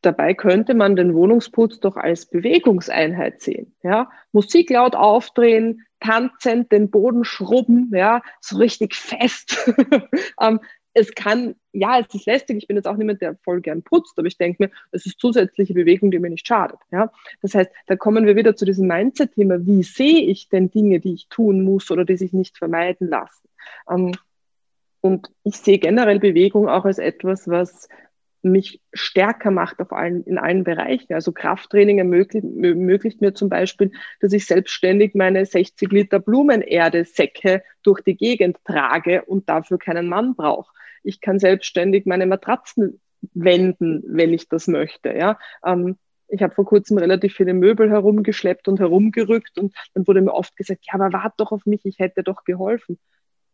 Speaker 3: dabei könnte man den Wohnungsputz doch als Bewegungseinheit sehen. Ja? Musik laut aufdrehen, tanzen, den Boden schrubben, ja, so richtig fest. ähm, es kann, ja, es ist lästig. Ich bin jetzt auch niemand, der voll gern putzt, aber ich denke mir, es ist zusätzliche Bewegung, die mir nicht schadet. Ja? Das heißt, da kommen wir wieder zu diesem Mindset-Thema. Wie sehe ich denn Dinge, die ich tun muss oder die sich nicht vermeiden lassen? Ähm, und ich sehe generell Bewegung auch als etwas, was mich stärker macht auf allen, in allen Bereichen. Also Krafttraining ermöglicht, ermöglicht mir zum Beispiel, dass ich selbstständig meine 60 Liter Blumenerde-Säcke durch die Gegend trage und dafür keinen Mann brauche. Ich kann selbstständig meine Matratzen wenden, wenn ich das möchte. Ja? Ähm, ich habe vor kurzem relativ viele Möbel herumgeschleppt und herumgerückt und dann wurde mir oft gesagt, ja, aber wart doch auf mich, ich hätte doch geholfen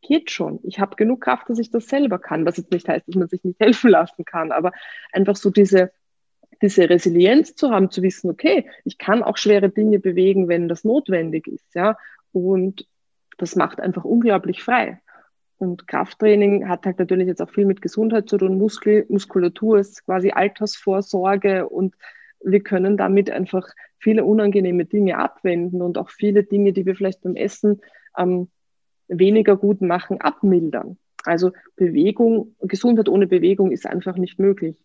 Speaker 3: geht schon. Ich habe genug Kraft, dass ich das selber kann, was jetzt nicht heißt, dass man sich nicht helfen lassen kann, aber einfach so diese, diese Resilienz zu haben, zu wissen, okay, ich kann auch schwere Dinge bewegen, wenn das notwendig ist, ja. Und das macht einfach unglaublich frei. Und Krafttraining hat halt natürlich jetzt auch viel mit Gesundheit zu tun. Muskel, Muskulatur ist quasi Altersvorsorge und wir können damit einfach viele unangenehme Dinge abwenden und auch viele Dinge, die wir vielleicht beim Essen ähm, weniger gut machen, abmildern. Also Bewegung, Gesundheit ohne Bewegung ist einfach nicht möglich.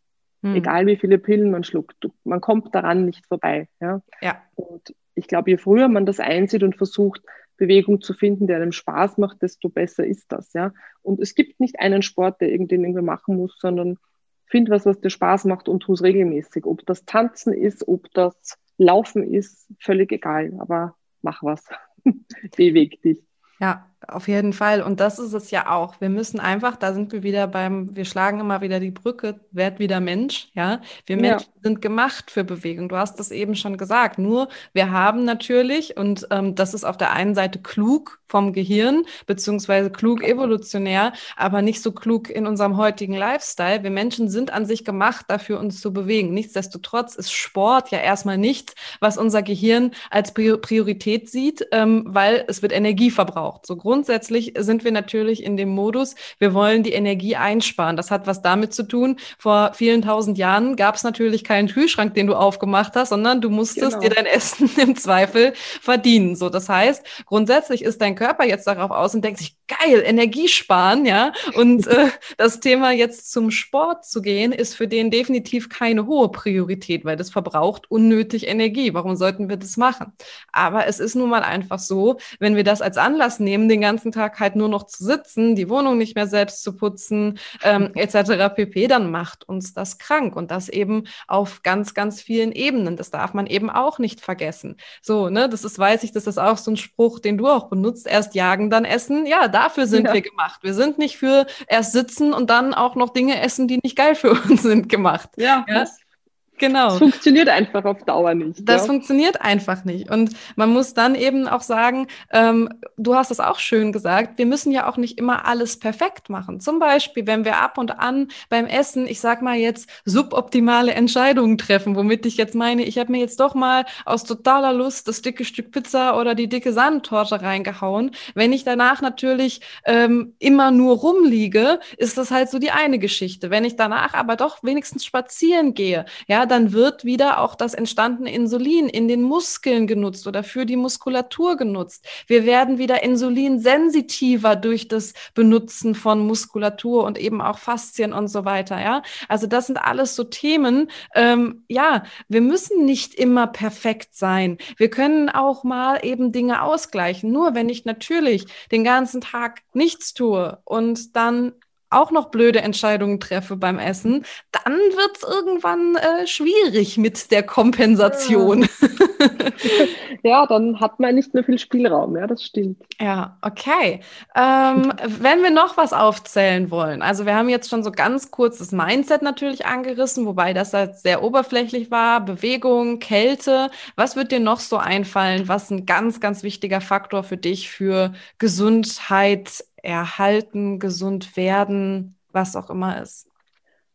Speaker 3: Hm. Egal wie viele Pillen man schluckt, man kommt daran nicht vorbei. Ja.
Speaker 1: ja.
Speaker 3: Und ich glaube, je früher man das einsieht und versucht, Bewegung zu finden, der einem Spaß macht, desto besser ist das. Ja. Und es gibt nicht einen Sport, der irgendwen irgendwie machen muss, sondern find was, was dir Spaß macht und tu es regelmäßig. Ob das Tanzen ist, ob das Laufen ist, völlig egal. Aber mach was. Beweg dich.
Speaker 1: Ja, auf jeden Fall. Und das ist es ja auch. Wir müssen einfach, da sind wir wieder beim, wir schlagen immer wieder die Brücke, werd wieder Mensch, ja. Wir ja. Menschen sind gemacht für Bewegung. Du hast das eben schon gesagt. Nur wir haben natürlich, und ähm, das ist auf der einen Seite klug vom Gehirn, beziehungsweise klug evolutionär, aber nicht so klug in unserem heutigen Lifestyle. Wir Menschen sind an sich gemacht, dafür uns zu bewegen. Nichtsdestotrotz ist Sport ja erstmal nichts, was unser Gehirn als Priorität sieht, ähm, weil es wird Energie verbraucht. So grundsätzlich sind wir natürlich in dem Modus, wir wollen die Energie einsparen. Das hat was damit zu tun. Vor vielen tausend Jahren gab es natürlich keinen Kühlschrank, den du aufgemacht hast, sondern du musstest genau. dir dein Essen im Zweifel verdienen. So, das heißt, grundsätzlich ist dein Körper jetzt darauf aus und denkt sich, geil, Energie sparen, ja. Und äh, das Thema jetzt zum Sport zu gehen, ist für den definitiv keine hohe Priorität, weil das verbraucht unnötig Energie. Warum sollten wir das machen? Aber es ist nun mal einfach so, wenn wir das als Anlass nehmen, den ganzen Tag halt nur noch zu sitzen, die Wohnung nicht mehr selbst zu putzen, ähm, etc. pp, dann macht uns das krank und das eben auf ganz, ganz vielen Ebenen. Das darf man eben auch nicht vergessen. So, ne, das ist, weiß ich, das ist auch so ein Spruch, den du auch benutzt. Erst jagen, dann essen. Ja, dafür sind ja. wir gemacht. Wir sind nicht für erst sitzen und dann auch noch Dinge essen, die nicht geil für uns sind gemacht.
Speaker 3: Ja, ja? Genau. Das funktioniert einfach auf Dauer nicht.
Speaker 1: Das ja. funktioniert einfach nicht. Und man muss dann eben auch sagen, ähm, du hast es auch schön gesagt, wir müssen ja auch nicht immer alles perfekt machen. Zum Beispiel, wenn wir ab und an beim Essen, ich sag mal jetzt, suboptimale Entscheidungen treffen, womit ich jetzt meine, ich habe mir jetzt doch mal aus totaler Lust das dicke Stück Pizza oder die dicke Sahnetorte reingehauen. Wenn ich danach natürlich ähm, immer nur rumliege, ist das halt so die eine Geschichte. Wenn ich danach aber doch wenigstens spazieren gehe, ja, dann wird wieder auch das entstandene Insulin in den Muskeln genutzt oder für die Muskulatur genutzt. Wir werden wieder insulinsensitiver durch das Benutzen von Muskulatur und eben auch Faszien und so weiter. Ja, also das sind alles so Themen. Ähm, ja, wir müssen nicht immer perfekt sein. Wir können auch mal eben Dinge ausgleichen. Nur wenn ich natürlich den ganzen Tag nichts tue und dann auch noch blöde Entscheidungen treffe beim Essen, dann wird es irgendwann äh, schwierig mit der Kompensation.
Speaker 3: Ja. dann hat man nicht mehr viel Spielraum, ja, das stimmt.
Speaker 1: Ja, okay. Ähm, wenn wir noch was aufzählen wollen, also wir haben jetzt schon so ganz kurz das Mindset natürlich angerissen, wobei das halt sehr oberflächlich war, Bewegung, Kälte. Was wird dir noch so einfallen, was ein ganz, ganz wichtiger Faktor für dich für Gesundheit erhalten, gesund werden, was auch immer ist?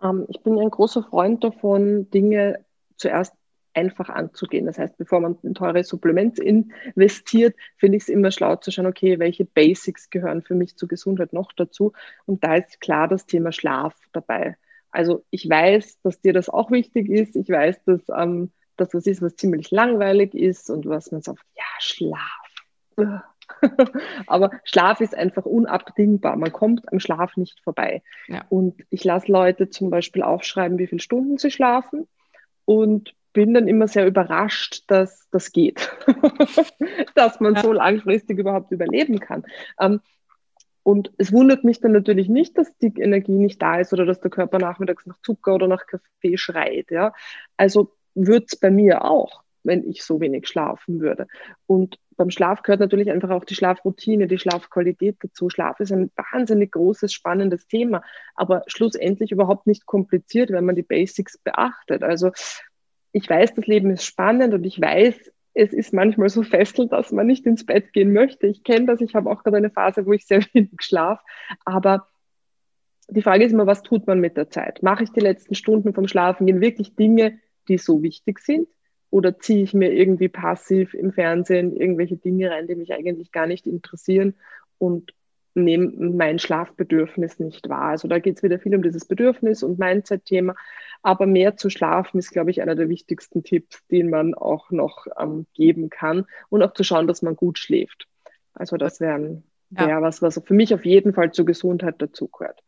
Speaker 3: Ähm, ich bin ein großer Freund davon, Dinge zuerst einfach anzugehen. Das heißt, bevor man in teure Supplements investiert, finde ich es immer schlau zu schauen, okay, welche Basics gehören für mich zur Gesundheit noch dazu? Und da ist klar das Thema Schlaf dabei. Also ich weiß, dass dir das auch wichtig ist. Ich weiß, dass ähm, das was ist, was ziemlich langweilig ist und was man sagt, ja, Schlaf. Aber Schlaf ist einfach unabdingbar. Man kommt am Schlaf nicht vorbei. Ja. Und ich lasse Leute zum Beispiel aufschreiben, wie viele Stunden sie schlafen und bin dann immer sehr überrascht, dass das geht, dass man ja. so langfristig überhaupt überleben kann. Ähm, und es wundert mich dann natürlich nicht, dass die Energie nicht da ist oder dass der Körper nachmittags nach Zucker oder nach Kaffee schreit. Ja? Also würde es bei mir auch, wenn ich so wenig schlafen würde. Und beim Schlaf gehört natürlich einfach auch die Schlafroutine, die Schlafqualität dazu. Schlaf ist ein wahnsinnig großes, spannendes Thema, aber schlussendlich überhaupt nicht kompliziert, wenn man die Basics beachtet. Also ich weiß, das Leben ist spannend und ich weiß, es ist manchmal so fesselt, dass man nicht ins Bett gehen möchte. Ich kenne das, ich habe auch gerade eine Phase, wo ich sehr wenig schlafe, aber die Frage ist immer, was tut man mit der Zeit? Mache ich die letzten Stunden vom Schlafengehen wirklich Dinge, die so wichtig sind? Oder ziehe ich mir irgendwie passiv im Fernsehen irgendwelche Dinge rein, die mich eigentlich gar nicht interessieren und nehme mein Schlafbedürfnis nicht wahr? Also da geht es wieder viel um dieses Bedürfnis und Mindset-Thema. Aber mehr zu schlafen ist, glaube ich, einer der wichtigsten Tipps, den man auch noch ähm, geben kann. Und auch zu schauen, dass man gut schläft. Also das wäre wär ja. was, was für mich auf jeden Fall zur Gesundheit dazugehört.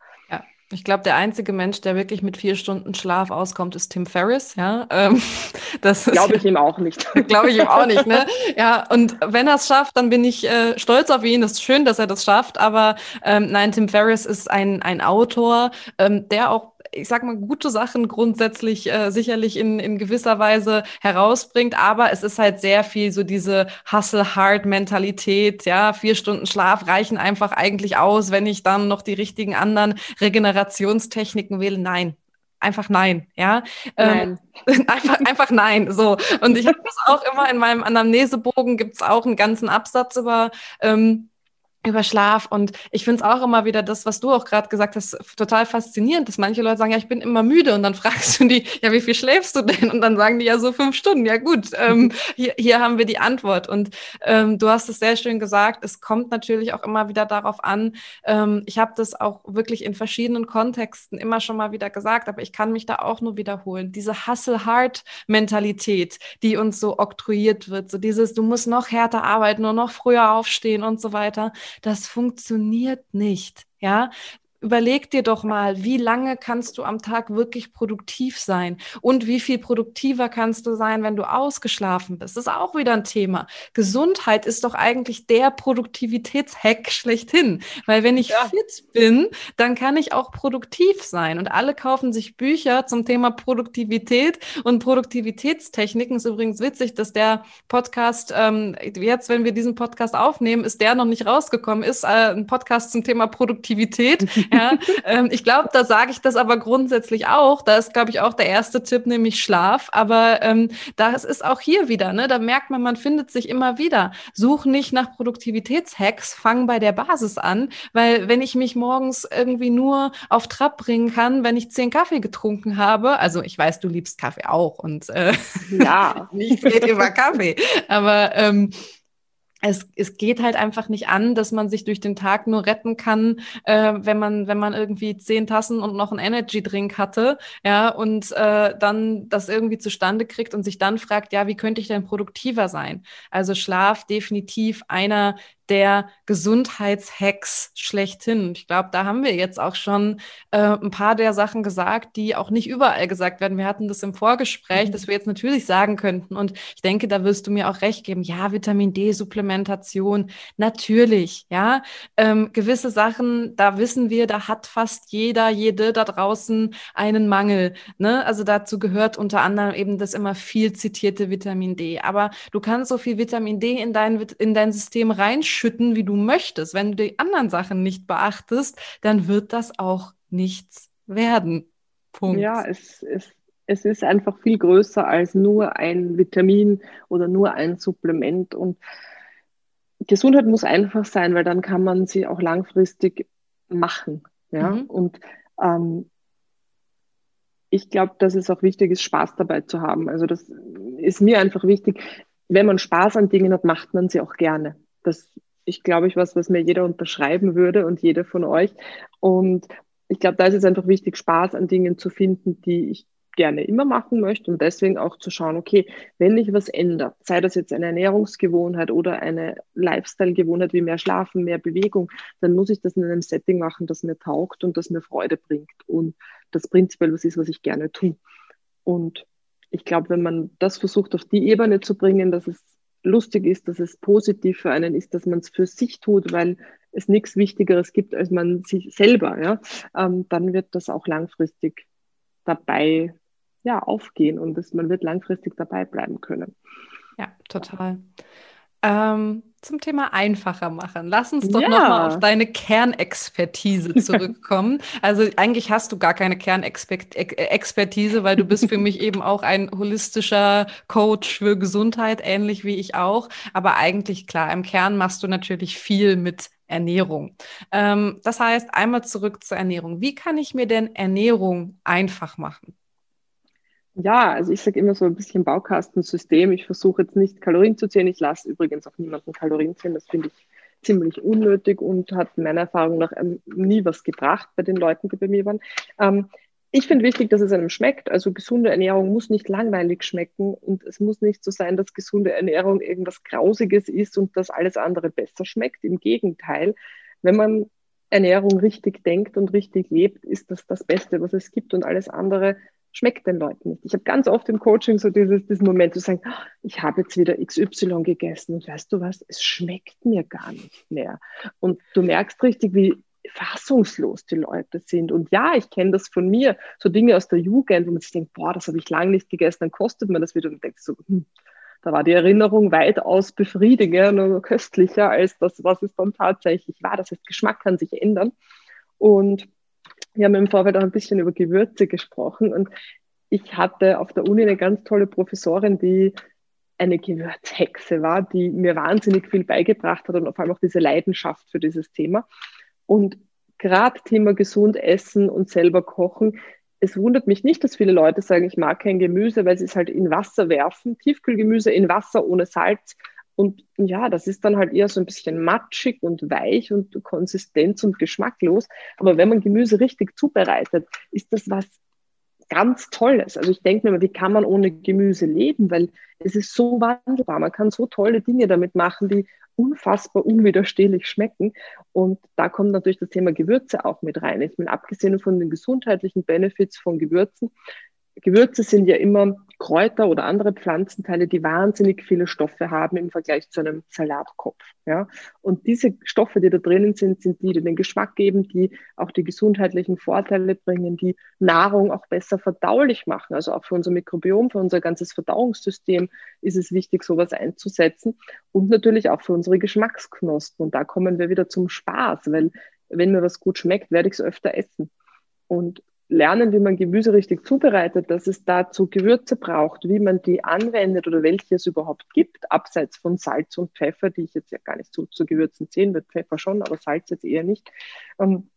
Speaker 1: Ich glaube, der einzige Mensch, der wirklich mit vier Stunden Schlaf auskommt, ist Tim Ferriss. Ja, ähm,
Speaker 3: das glaube ich ihm auch nicht.
Speaker 1: glaube ich ihm auch nicht. Ne? Ja, und wenn er es schafft, dann bin ich äh, stolz auf ihn. Es ist schön, dass er das schafft. Aber ähm, nein, Tim Ferriss ist ein ein Autor, ähm, der auch ich sag mal, gute Sachen grundsätzlich äh, sicherlich in, in gewisser Weise herausbringt, aber es ist halt sehr viel so diese Hustle-Hard-Mentalität, ja, vier Stunden Schlaf reichen einfach eigentlich aus, wenn ich dann noch die richtigen anderen Regenerationstechniken wähle. Nein, einfach nein, ja. Ähm, nein. Ähm, einfach, einfach nein. So. Und ich habe das auch immer in meinem Anamnesebogen gibt es auch einen ganzen Absatz über ähm, über Schlaf. Und ich finde es auch immer wieder das, was du auch gerade gesagt hast, total faszinierend, dass manche Leute sagen, ja, ich bin immer müde. Und dann fragst du die, ja, wie viel schläfst du denn? Und dann sagen die ja so fünf Stunden. Ja gut, ähm, hier, hier haben wir die Antwort. Und ähm, du hast es sehr schön gesagt, es kommt natürlich auch immer wieder darauf an. Ähm, ich habe das auch wirklich in verschiedenen Kontexten immer schon mal wieder gesagt, aber ich kann mich da auch nur wiederholen. Diese Hustle-Hard-Mentalität, die uns so oktroyiert wird, so dieses, du musst noch härter arbeiten, nur noch früher aufstehen und so weiter das funktioniert nicht. Ja, Überleg dir doch mal, wie lange kannst du am Tag wirklich produktiv sein und wie viel produktiver kannst du sein, wenn du ausgeschlafen bist. Das ist auch wieder ein Thema. Gesundheit ist doch eigentlich der Produktivitätshack schlechthin, weil wenn ich ja. fit bin, dann kann ich auch produktiv sein und alle kaufen sich Bücher zum Thema Produktivität und Produktivitätstechniken. Ist übrigens witzig, dass der Podcast ähm, jetzt, wenn wir diesen Podcast aufnehmen, ist der noch nicht rausgekommen, ist äh, ein Podcast zum Thema Produktivität. Ja, ähm, ich glaube, da sage ich das aber grundsätzlich auch. Da ist, glaube ich, auch der erste Tipp, nämlich Schlaf. Aber ähm, das ist auch hier wieder, ne? Da merkt man, man findet sich immer wieder. Such nicht nach Produktivitätshacks, fang bei der Basis an, weil wenn ich mich morgens irgendwie nur auf Trab bringen kann, wenn ich zehn Kaffee getrunken habe, also ich weiß, du liebst Kaffee auch und äh, ja, nicht geht über Kaffee, aber ähm, es, es geht halt einfach nicht an, dass man sich durch den Tag nur retten kann, äh, wenn man wenn man irgendwie zehn Tassen und noch einen Energy Drink hatte, ja und äh, dann das irgendwie zustande kriegt und sich dann fragt, ja, wie könnte ich denn produktiver sein? Also Schlaf definitiv einer der Gesundheitshacks schlechthin. Ich glaube, da haben wir jetzt auch schon äh, ein paar der Sachen gesagt, die auch nicht überall gesagt werden. Wir hatten das im Vorgespräch, mhm. dass wir jetzt natürlich sagen könnten. Und ich denke, da wirst du mir auch recht geben. Ja, Vitamin D-Supplementation, natürlich. Ja, ähm, gewisse Sachen, da wissen wir, da hat fast jeder, jede da draußen einen Mangel. Ne? Also dazu gehört unter anderem eben das immer viel zitierte Vitamin D. Aber du kannst so viel Vitamin D in dein, in dein System reinschauen ausschütten, wie du möchtest. Wenn du die anderen Sachen nicht beachtest, dann wird das auch nichts werden.
Speaker 3: Punkt. Ja, es, es, es ist einfach viel größer als nur ein Vitamin oder nur ein Supplement. Und Gesundheit muss einfach sein, weil dann kann man sie auch langfristig machen. Ja? Mhm. Und ähm, ich glaube, dass es auch wichtig ist, Spaß dabei zu haben. Also das ist mir einfach wichtig. Wenn man Spaß an Dingen hat, macht man sie auch gerne. Das ich glaube ich was, was mir jeder unterschreiben würde und jeder von euch. Und ich glaube, da ist es einfach wichtig, Spaß an Dingen zu finden, die ich gerne immer machen möchte und deswegen auch zu schauen, okay, wenn ich was ändere, sei das jetzt eine Ernährungsgewohnheit oder eine Lifestyle-Gewohnheit wie mehr Schlafen, mehr Bewegung, dann muss ich das in einem Setting machen, das mir taugt und das mir Freude bringt und das prinzipiell was ist, was ich gerne tue. Und ich glaube, wenn man das versucht auf die Ebene zu bringen, dass es lustig ist, dass es positiv für einen ist, dass man es für sich tut, weil es nichts Wichtigeres gibt als man sich selber, ja, ähm, dann wird das auch langfristig dabei ja, aufgehen und das, man wird langfristig dabei bleiben können.
Speaker 1: Ja, total. Ähm, zum Thema einfacher machen. Lass uns doch ja. nochmal auf deine Kernexpertise zurückkommen. also eigentlich hast du gar keine Kernexpertise, weil du bist für mich eben auch ein holistischer Coach für Gesundheit, ähnlich wie ich auch. Aber eigentlich klar, im Kern machst du natürlich viel mit Ernährung. Ähm, das heißt, einmal zurück zur Ernährung. Wie kann ich mir denn Ernährung einfach machen?
Speaker 3: Ja, also ich sage immer so ein bisschen Baukastensystem. Ich versuche jetzt nicht Kalorien zu zählen. Ich lasse übrigens auch niemanden Kalorien zählen. Das finde ich ziemlich unnötig und hat meiner Erfahrung nach ähm, nie was gebracht bei den Leuten, die bei mir waren. Ähm, ich finde wichtig, dass es einem schmeckt. Also gesunde Ernährung muss nicht langweilig schmecken und es muss nicht so sein, dass gesunde Ernährung irgendwas Grausiges ist und dass alles andere besser schmeckt. Im Gegenteil, wenn man Ernährung richtig denkt und richtig lebt, ist das das Beste, was es gibt und alles andere schmeckt den Leuten nicht. Ich habe ganz oft im Coaching so dieses, diesen Moment zu sagen, ich habe jetzt wieder XY gegessen und weißt du was, es schmeckt mir gar nicht mehr. Und du merkst richtig, wie fassungslos die Leute sind. Und ja, ich kenne das von mir, so Dinge aus der Jugend, wo man sich denkt, boah, das habe ich lange nicht gegessen, dann kostet man das wieder und denkt so, hm, da war die Erinnerung weitaus befriedigender und köstlicher als das, was es dann tatsächlich war. Das heißt, Geschmack kann sich ändern. Und wir haben im Vorfeld auch ein bisschen über Gewürze gesprochen und ich hatte auf der Uni eine ganz tolle Professorin, die eine Gewürzhexe war, die mir wahnsinnig viel beigebracht hat und vor allem auch diese Leidenschaft für dieses Thema. Und gerade Thema gesund essen und selber kochen, es wundert mich nicht, dass viele Leute sagen, ich mag kein Gemüse, weil sie es halt in Wasser werfen, Tiefkühlgemüse in Wasser ohne Salz und ja, das ist dann halt eher so ein bisschen matschig und weich und konsistenz und geschmacklos. Aber wenn man Gemüse richtig zubereitet, ist das was ganz Tolles. Also ich denke mir immer, wie kann man ohne Gemüse leben? Weil es ist so wandelbar. Man kann so tolle Dinge damit machen, die unfassbar unwiderstehlich schmecken. Und da kommt natürlich das Thema Gewürze auch mit rein. Ich meine, abgesehen von den gesundheitlichen Benefits von Gewürzen, Gewürze sind ja immer Kräuter oder andere Pflanzenteile, die wahnsinnig viele Stoffe haben im Vergleich zu einem Salatkopf. Ja? Und diese Stoffe, die da drinnen sind, sind die, die den Geschmack geben, die auch die gesundheitlichen Vorteile bringen, die Nahrung auch besser verdaulich machen. Also auch für unser Mikrobiom, für unser ganzes Verdauungssystem ist es wichtig, sowas einzusetzen. Und natürlich auch für unsere Geschmacksknospen. Und da kommen wir wieder zum Spaß, weil wenn mir was gut schmeckt, werde ich es öfter essen. Und lernen, wie man Gemüse richtig zubereitet, dass es dazu Gewürze braucht, wie man die anwendet oder welche es überhaupt gibt, abseits von Salz und Pfeffer, die ich jetzt ja gar nicht zu, zu Gewürzen zählen würde, Pfeffer schon, aber Salz jetzt eher nicht. Ähm,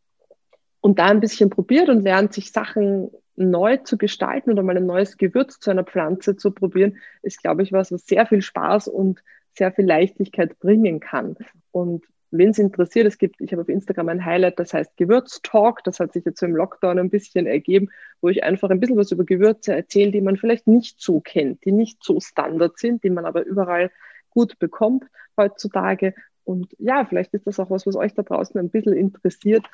Speaker 3: und da ein bisschen probiert und lernt, sich Sachen neu zu gestalten oder mal ein neues Gewürz zu einer Pflanze zu probieren, ist, glaube ich, was, was sehr viel Spaß und sehr viel Leichtigkeit bringen kann. Und wen es interessiert, es gibt, ich habe auf Instagram ein Highlight, das heißt Gewürztalk. Das hat sich jetzt so im Lockdown ein bisschen ergeben, wo ich einfach ein bisschen was über Gewürze erzähle, die man vielleicht nicht so kennt, die nicht so Standard sind, die man aber überall gut bekommt heutzutage. Und ja, vielleicht ist das auch was, was euch da draußen ein bisschen interessiert,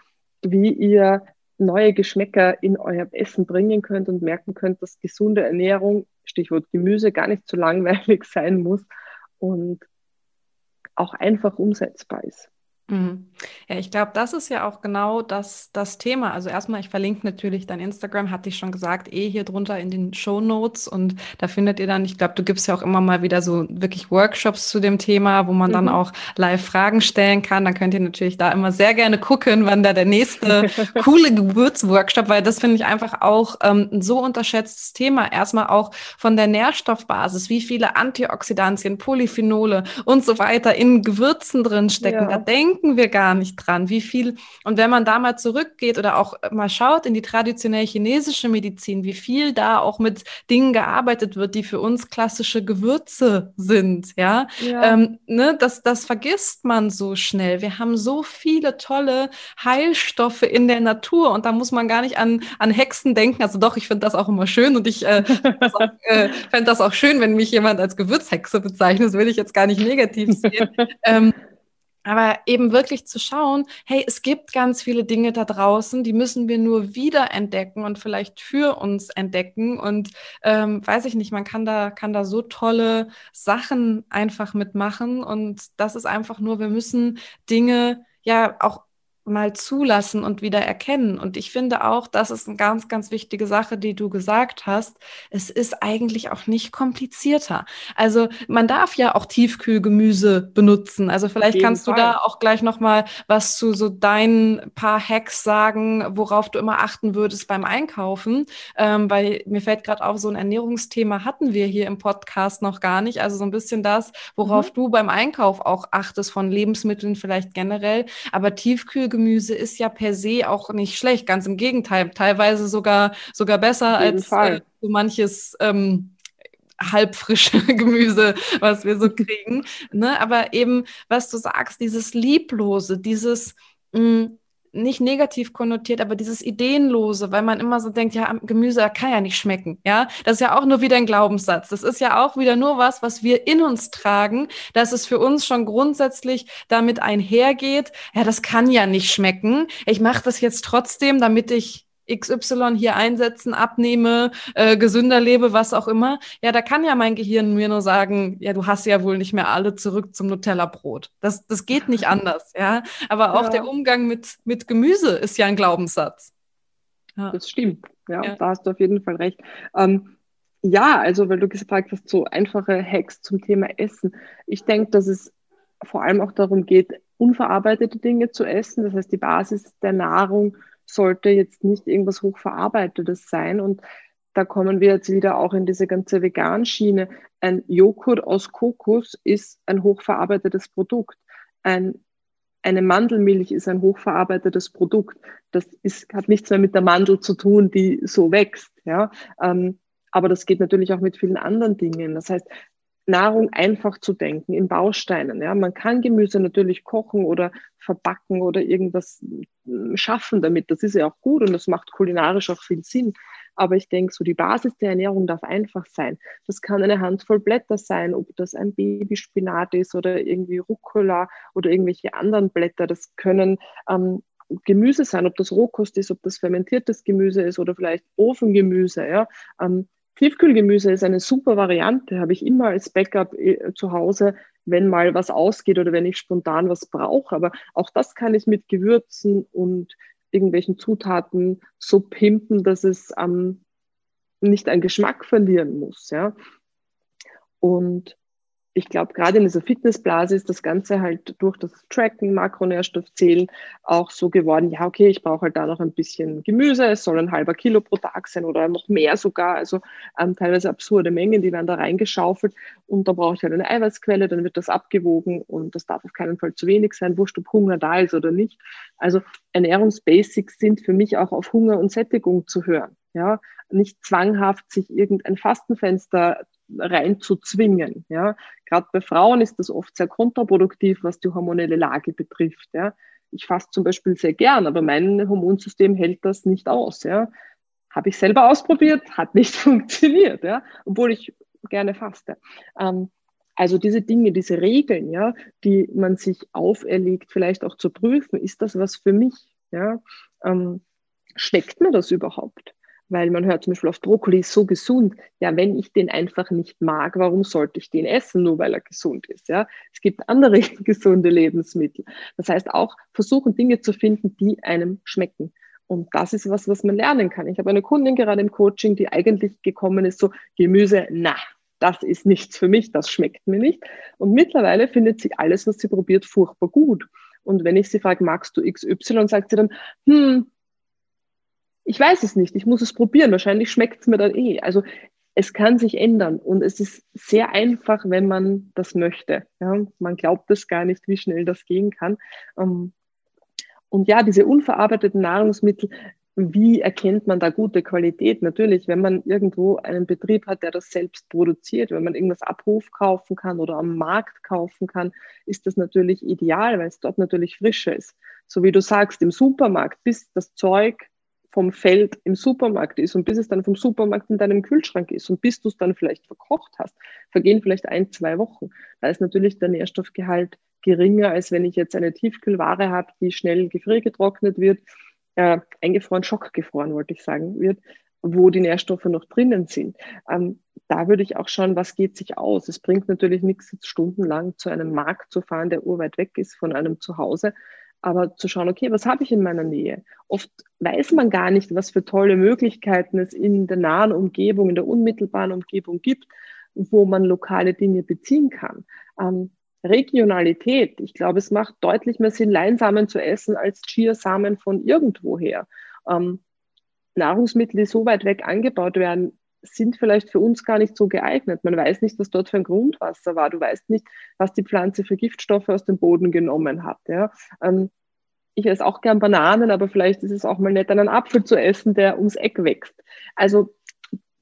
Speaker 3: wie ihr neue Geschmäcker in euer Essen bringen könnt und merken könnt, dass gesunde Ernährung, Stichwort Gemüse, gar nicht so langweilig sein muss und auch einfach umsetzbar ist.
Speaker 1: Mhm. Ja, ich glaube, das ist ja auch genau das, das Thema. Also erstmal, ich verlinke natürlich dein Instagram, hatte ich schon gesagt, eh hier drunter in den Show Notes und da findet ihr dann, ich glaube, du gibst ja auch immer mal wieder so wirklich Workshops zu dem Thema, wo man mhm. dann auch live Fragen stellen kann. Dann könnt ihr natürlich da immer sehr gerne gucken, wann da der nächste coole Gewürzworkshop, weil das finde ich einfach auch ähm, ein so unterschätztes Thema. Erstmal auch von der Nährstoffbasis, wie viele Antioxidantien, Polyphenole und so weiter in Gewürzen drin stecken. Ja. Da denkt denken wir gar nicht dran, wie viel, und wenn man da mal zurückgeht oder auch mal schaut in die traditionelle chinesische Medizin, wie viel da auch mit Dingen gearbeitet wird, die für uns klassische Gewürze sind, ja, ja. Ähm, ne, das, das vergisst man so schnell. Wir haben so viele tolle Heilstoffe in der Natur und da muss man gar nicht an, an Hexen denken. Also doch, ich finde das auch immer schön und ich äh, äh, fände das auch schön, wenn mich jemand als Gewürzhexe bezeichnet. Das will ich jetzt gar nicht negativ sehen. ähm, aber eben wirklich zu schauen, hey, es gibt ganz viele Dinge da draußen, die müssen wir nur wieder entdecken und vielleicht für uns entdecken. Und ähm, weiß ich nicht, man kann da, kann da so tolle Sachen einfach mitmachen. Und das ist einfach nur, wir müssen Dinge ja auch mal zulassen und wieder erkennen. Und ich finde auch, das ist eine ganz, ganz wichtige Sache, die du gesagt hast. Es ist eigentlich auch nicht komplizierter. Also man darf ja auch Tiefkühlgemüse benutzen. Also vielleicht kannst Fall. du da auch gleich noch mal was zu so deinen paar Hacks sagen, worauf du immer achten würdest beim Einkaufen. Ähm, weil mir fällt gerade auf, so ein Ernährungsthema hatten wir hier im Podcast noch gar nicht. Also so ein bisschen das, worauf mhm. du beim Einkauf auch achtest von Lebensmitteln vielleicht generell. Aber Tiefkühlgemüse Gemüse ist ja per se auch nicht schlecht, ganz im Gegenteil, teilweise sogar, sogar besser als äh, so manches ähm, halbfrische Gemüse, was wir so kriegen. ne? Aber eben, was du sagst, dieses Lieblose, dieses mh, mm, nicht negativ konnotiert, aber dieses Ideenlose, weil man immer so denkt, ja, Gemüse kann ja nicht schmecken, ja. Das ist ja auch nur wieder ein Glaubenssatz. Das ist ja auch wieder nur was, was wir in uns tragen, dass es für uns schon grundsätzlich damit einhergeht, ja, das kann ja nicht schmecken. Ich mache das jetzt trotzdem, damit ich XY hier einsetzen, abnehme, äh, gesünder lebe, was auch immer, ja, da kann ja mein Gehirn mir nur sagen, ja, du hast ja wohl nicht mehr alle zurück zum Nutella-Brot. Das, das geht nicht anders, ja. Aber auch ja. der Umgang mit, mit Gemüse ist ja ein Glaubenssatz.
Speaker 3: Ja. Das stimmt, ja, ja, da hast du auf jeden Fall recht. Ähm, ja, also weil du gefragt hast, so einfache Hacks zum Thema Essen. Ich denke, dass es vor allem auch darum geht, unverarbeitete Dinge zu essen. Das heißt, die Basis der Nahrung sollte jetzt nicht irgendwas Hochverarbeitetes sein. Und da kommen wir jetzt wieder auch in diese ganze Vegan-Schiene. Ein Joghurt aus Kokos ist ein hochverarbeitetes Produkt. Ein, eine Mandelmilch ist ein hochverarbeitetes Produkt. Das ist, hat nichts mehr mit der Mandel zu tun, die so wächst. Ja? Ähm, aber das geht natürlich auch mit vielen anderen Dingen. Das heißt, Nahrung einfach zu denken, in Bausteinen. Ja, man kann Gemüse natürlich kochen oder verbacken oder irgendwas hm, schaffen damit. Das ist ja auch gut und das macht kulinarisch auch viel Sinn. Aber ich denke, so die Basis der Ernährung darf einfach sein. Das kann eine Handvoll Blätter sein, ob das ein Babyspinat ist oder irgendwie Rucola oder irgendwelche anderen Blätter. Das können ähm, Gemüse sein, ob das Rohkost ist, ob das fermentiertes Gemüse ist oder vielleicht Ofengemüse. Ja? Ähm, Tiefkühlgemüse ist eine super Variante, habe ich immer als Backup äh, zu Hause, wenn mal was ausgeht oder wenn ich spontan was brauche. Aber auch das kann ich mit Gewürzen und irgendwelchen Zutaten so pimpen, dass es ähm, nicht einen Geschmack verlieren muss. Ja? Und ich glaube, gerade in dieser Fitnessblase ist das Ganze halt durch das Tracken, Makronährstoffzählen auch so geworden, ja, okay, ich brauche halt da noch ein bisschen Gemüse, es soll ein halber Kilo pro Tag sein oder noch mehr sogar, also ähm, teilweise absurde Mengen, die werden da reingeschaufelt und da brauche ich halt eine Eiweißquelle, dann wird das abgewogen und das darf auf keinen Fall zu wenig sein, wurscht, ob Hunger da ist oder nicht. Also Ernährungsbasics sind für mich auch auf Hunger und Sättigung zu hören. Ja, nicht zwanghaft sich irgendein Fastenfenster reinzuzwingen. Ja. Gerade bei Frauen ist das oft sehr kontraproduktiv, was die hormonelle Lage betrifft. Ja. Ich faste zum Beispiel sehr gern, aber mein Hormonsystem hält das nicht aus. Ja. Habe ich selber ausprobiert, hat nicht funktioniert, ja, obwohl ich gerne faste. Ähm, also diese Dinge, diese Regeln, ja, die man sich auferlegt, vielleicht auch zu prüfen, ist das was für mich? Ja? Ähm, schmeckt mir das überhaupt? Weil man hört zum Beispiel auf Brokkoli ist so gesund. Ja, wenn ich den einfach nicht mag, warum sollte ich den essen, nur weil er gesund ist? Ja, es gibt andere gesunde Lebensmittel. Das heißt auch versuchen Dinge zu finden, die einem schmecken. Und das ist was, was man lernen kann. Ich habe eine Kundin gerade im Coaching, die eigentlich gekommen ist, so Gemüse, na, das ist nichts für mich, das schmeckt mir nicht. Und mittlerweile findet sie alles, was sie probiert, furchtbar gut. Und wenn ich sie frage, magst du XY, sagt sie dann, hm, ich weiß es nicht, ich muss es probieren, wahrscheinlich schmeckt es mir dann eh. Also es kann sich ändern und es ist sehr einfach, wenn man das möchte. Ja, man glaubt es gar nicht, wie schnell das gehen kann. Ähm, und ja, diese unverarbeiteten Nahrungsmittel, wie erkennt man da gute Qualität? Natürlich, wenn man irgendwo einen Betrieb hat, der das selbst produziert, wenn man irgendwas Abruf kaufen kann oder am Markt kaufen kann, ist das natürlich ideal, weil es dort natürlich frischer ist. So wie du sagst, im Supermarkt, bis das Zeug vom Feld im Supermarkt ist und bis es dann vom Supermarkt in deinem Kühlschrank ist und bis du es dann vielleicht verkocht hast, vergehen vielleicht ein, zwei Wochen. Da ist natürlich der Nährstoffgehalt geringer, als wenn ich jetzt eine Tiefkühlware habe, die schnell gefriergetrocknet wird, äh, eingefroren, schockgefroren, wollte ich sagen, wird, wo die Nährstoffe noch drinnen sind. Ähm, da würde ich auch schauen, was geht sich aus. Es bringt natürlich nichts, jetzt stundenlang zu einem Markt zu fahren, der urweit weg ist von einem Zuhause, aber zu schauen, okay, was habe ich in meiner Nähe? Oft weiß man gar nicht, was für tolle Möglichkeiten es in der nahen Umgebung, in der unmittelbaren Umgebung gibt, wo man lokale Dinge beziehen kann. Ähm, Regionalität, ich glaube, es macht deutlich mehr Sinn, Leinsamen zu essen als Chiasamen von irgendwoher. Ähm, Nahrungsmittel, die so weit weg angebaut werden, sind vielleicht für uns gar nicht so geeignet. Man weiß nicht, was dort für ein Grundwasser war. Du weißt nicht, was die Pflanze für Giftstoffe aus dem Boden genommen hat. Ja. Ähm, ich esse auch gern Bananen, aber vielleicht ist es auch mal nett, einen Apfel zu essen, der ums Eck wächst. Also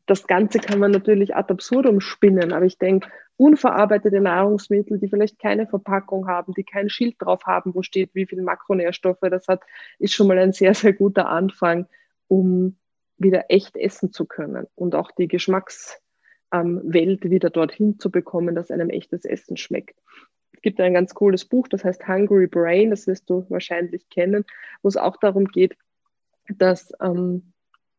Speaker 3: das Ganze kann man natürlich ad absurdum spinnen, aber ich denke, unverarbeitete Nahrungsmittel, die vielleicht keine Verpackung haben, die kein Schild drauf haben, wo steht, wie viel Makronährstoffe das hat, ist schon mal ein sehr, sehr guter Anfang, um wieder echt essen zu können und auch die Geschmackswelt wieder dorthin zu bekommen, dass einem echtes Essen schmeckt. Es gibt ein ganz cooles Buch, das heißt Hungry Brain, das wirst du wahrscheinlich kennen, wo es auch darum geht, dass ähm,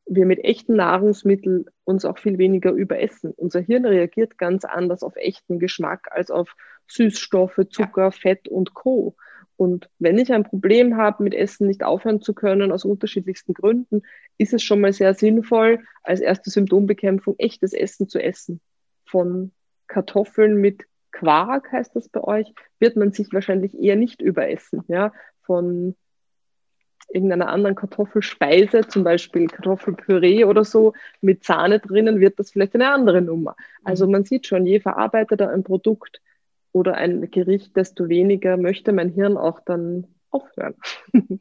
Speaker 3: wir mit echten Nahrungsmitteln uns auch viel weniger überessen. Unser Hirn reagiert ganz anders auf echten Geschmack als auf Süßstoffe, Zucker, ja. Fett und Co. Und wenn ich ein Problem habe, mit Essen nicht aufhören zu können, aus unterschiedlichsten Gründen, ist es schon mal sehr sinnvoll, als erste Symptombekämpfung echtes Essen zu essen. Von Kartoffeln mit Quark heißt das bei euch, wird man sich wahrscheinlich eher nicht überessen. Ja? Von irgendeiner anderen Kartoffelspeise, zum Beispiel Kartoffelpüree oder so, mit Sahne drinnen, wird das vielleicht eine andere Nummer. Also mhm. man sieht schon, je verarbeiteter ein Produkt, oder ein Gericht, desto weniger möchte mein Hirn auch dann aufhören.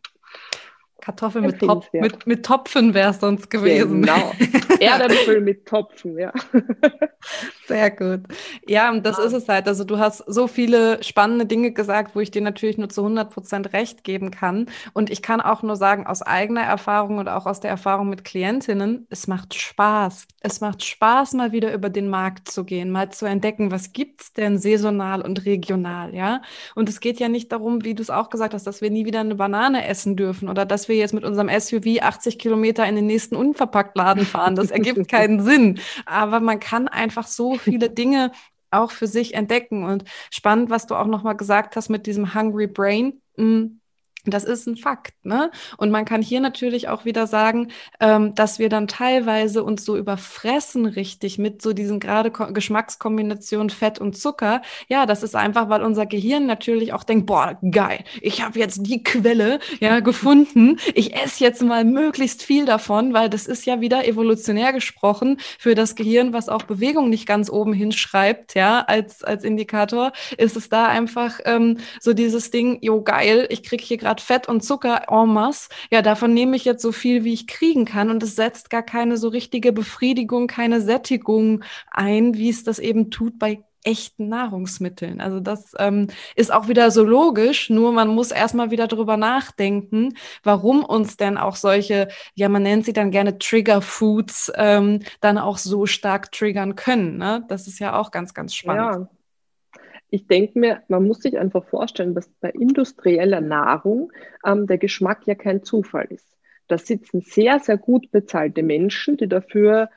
Speaker 1: Kartoffeln mit, Top, mit, mit Topfen wäre es sonst gewesen.
Speaker 3: Genau. Erdäpfel mit Topfen, ja.
Speaker 1: Sehr gut. Ja, und das ja. ist es halt. Also du hast so viele spannende Dinge gesagt, wo ich dir natürlich nur zu 100 Prozent recht geben kann. Und ich kann auch nur sagen, aus eigener Erfahrung und auch aus der Erfahrung mit Klientinnen, es macht Spaß. Es macht Spaß, mal wieder über den Markt zu gehen, mal zu entdecken, was gibt's denn saisonal und regional, ja? Und es geht ja nicht darum, wie du es auch gesagt hast, dass wir nie wieder eine Banane essen dürfen oder dass wir wir jetzt mit unserem SUV 80 Kilometer in den nächsten Unverpacktladen fahren. Das ergibt keinen Sinn. Aber man kann einfach so viele Dinge auch für sich entdecken. Und spannend, was du auch nochmal gesagt hast mit diesem Hungry Brain. Mm, das ist ein Fakt, ne? Und man kann hier natürlich auch wieder sagen, ähm, dass wir dann teilweise uns so überfressen richtig mit so diesen gerade Ko Geschmackskombinationen Fett und Zucker. Ja, das ist einfach, weil unser Gehirn natürlich auch denkt, boah, geil, ich habe jetzt die Quelle ja gefunden. Ich esse jetzt mal möglichst viel davon, weil das ist ja wieder evolutionär gesprochen für das Gehirn, was auch Bewegung nicht ganz oben hinschreibt, ja, als als Indikator, ist es da einfach ähm, so dieses Ding, jo geil, ich krieg hier gerade Grad Fett und Zucker en masse, ja, davon nehme ich jetzt so viel, wie ich kriegen kann. Und es setzt gar keine so richtige Befriedigung, keine Sättigung ein, wie es das eben tut bei echten Nahrungsmitteln. Also das ähm, ist auch wieder so logisch, nur man muss erstmal wieder drüber nachdenken, warum uns denn auch solche, ja, man nennt sie dann gerne Trigger Foods, ähm, dann auch so stark triggern können. Ne? Das ist ja auch ganz, ganz spannend.
Speaker 3: Ja ich denke mir, man muss sich einfach vorstellen, dass bei industrieller Nahrung ähm, der Geschmack ja kein Zufall ist. Da sitzen sehr, sehr gut bezahlte Menschen, die dafür,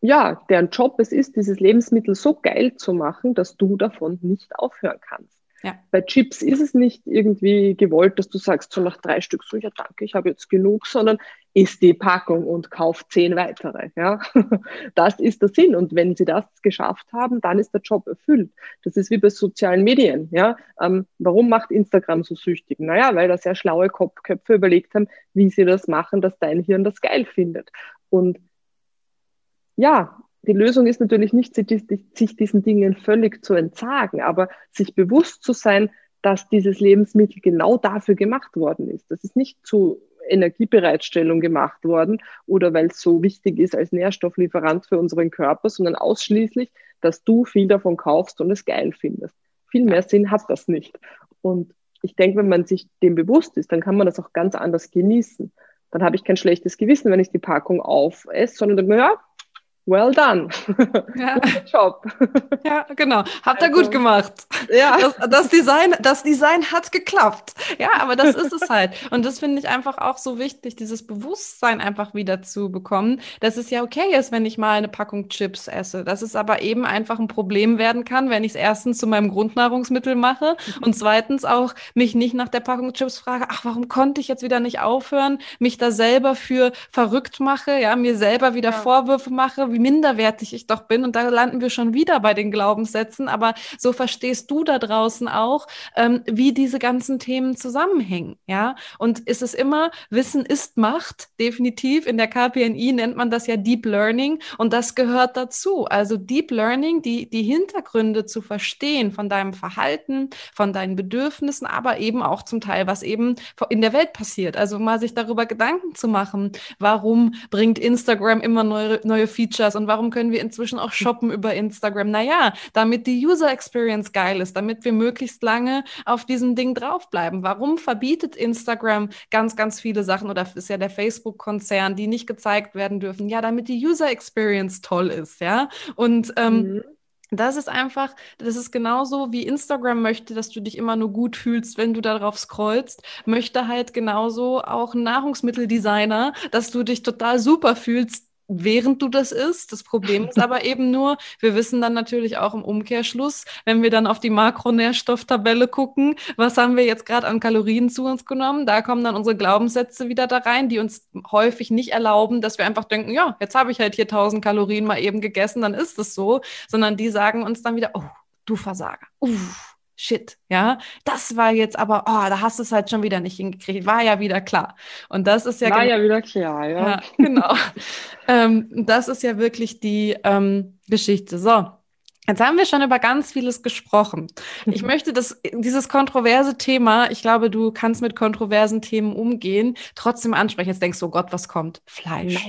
Speaker 3: ja, deren Job es ist, dieses Lebensmittel so geil zu machen, dass du davon nicht aufhören kannst. Ja. Bei Chips ist es nicht irgendwie gewollt, dass du sagst, so nach drei Stück, so ja danke, ich habe jetzt genug, sondern isst die Packung und kauf zehn weitere. Ja? Das ist der Sinn. Und wenn sie das geschafft haben, dann ist der Job erfüllt. Das ist wie bei sozialen Medien. Ja? Ähm, warum macht Instagram so süchtig? Naja, weil da sehr schlaue Köpfe überlegt haben, wie sie das machen, dass dein Hirn das geil findet. Und ja, die Lösung ist natürlich nicht, sich diesen Dingen völlig zu entsagen, aber sich bewusst zu sein, dass dieses Lebensmittel genau dafür gemacht worden ist. Das ist nicht zu Energiebereitstellung gemacht worden oder weil es so wichtig ist als Nährstofflieferant für unseren Körper, sondern ausschließlich, dass du viel davon kaufst und es geil findest. Viel mehr Sinn hat das nicht. Und ich denke, wenn man sich dem bewusst ist, dann kann man das auch ganz anders genießen. Dann habe ich kein schlechtes Gewissen, wenn ich die Packung aufesse, sondern denke mir, ja, well done.
Speaker 1: Ja. Job. Ja, genau. Habt ihr also, gut gemacht. Ja. Das, das, Design, das Design hat geklappt. Ja, aber das ist es halt. Und das finde ich einfach auch so wichtig, dieses Bewusstsein einfach wieder zu bekommen, dass es ja okay ist, wenn ich mal eine Packung Chips esse. Dass es aber eben einfach ein Problem werden kann, wenn ich es erstens zu meinem Grundnahrungsmittel mache und zweitens auch mich nicht nach der Packung Chips frage, ach, warum konnte ich jetzt wieder nicht aufhören, mich da selber für verrückt mache, ja, mir selber wieder ja. Vorwürfe mache, wie minderwertig ich doch bin. Und da landen wir schon wieder bei den Glaubenssätzen. Aber so verstehst du da draußen auch, ähm, wie diese ganzen Themen zusammenhängen. Ja, und ist es immer, Wissen ist Macht, definitiv. In der KPNI nennt man das ja Deep Learning und das gehört dazu. Also Deep Learning, die, die Hintergründe zu verstehen von deinem Verhalten, von deinen Bedürfnissen, aber eben auch zum Teil, was eben in der Welt passiert. Also mal sich darüber Gedanken zu machen, warum bringt Instagram immer neue, neue Features das und warum können wir inzwischen auch shoppen über Instagram? Naja, damit die User Experience geil ist, damit wir möglichst lange auf diesem Ding draufbleiben. Warum verbietet Instagram ganz, ganz viele Sachen oder ist ja der Facebook-Konzern, die nicht gezeigt werden dürfen? Ja, damit die User Experience toll ist, ja. Und ähm, mhm. Das ist einfach, das ist genauso wie Instagram möchte, dass du dich immer nur gut fühlst, wenn du darauf scrollst, möchte halt genauso auch ein Nahrungsmitteldesigner, dass du dich total super fühlst, während du das isst. Das Problem ist aber eben nur, wir wissen dann natürlich auch im Umkehrschluss, wenn wir dann auf die Makronährstofftabelle gucken, was haben wir jetzt gerade an Kalorien zu uns genommen? Da kommen dann unsere Glaubenssätze wieder da rein, die uns häufig nicht erlauben, dass wir einfach denken, ja, jetzt habe ich halt hier 1000 Kalorien mal eben gegessen, dann ist es so, sondern die sagen uns dann wieder, oh, du Versager. Uff shit, ja, das war jetzt aber, oh, da hast du es halt schon wieder nicht hingekriegt, war ja wieder klar. Und das ist ja.
Speaker 3: War ja wieder klar, ja.
Speaker 1: ja genau. ähm, das ist ja wirklich die ähm, Geschichte. So, Jetzt haben wir schon über ganz vieles gesprochen. Ich mhm. möchte das, dieses kontroverse Thema, ich glaube, du kannst mit kontroversen Themen umgehen, trotzdem ansprechen. Jetzt denkst du, oh Gott, was kommt? Fleisch.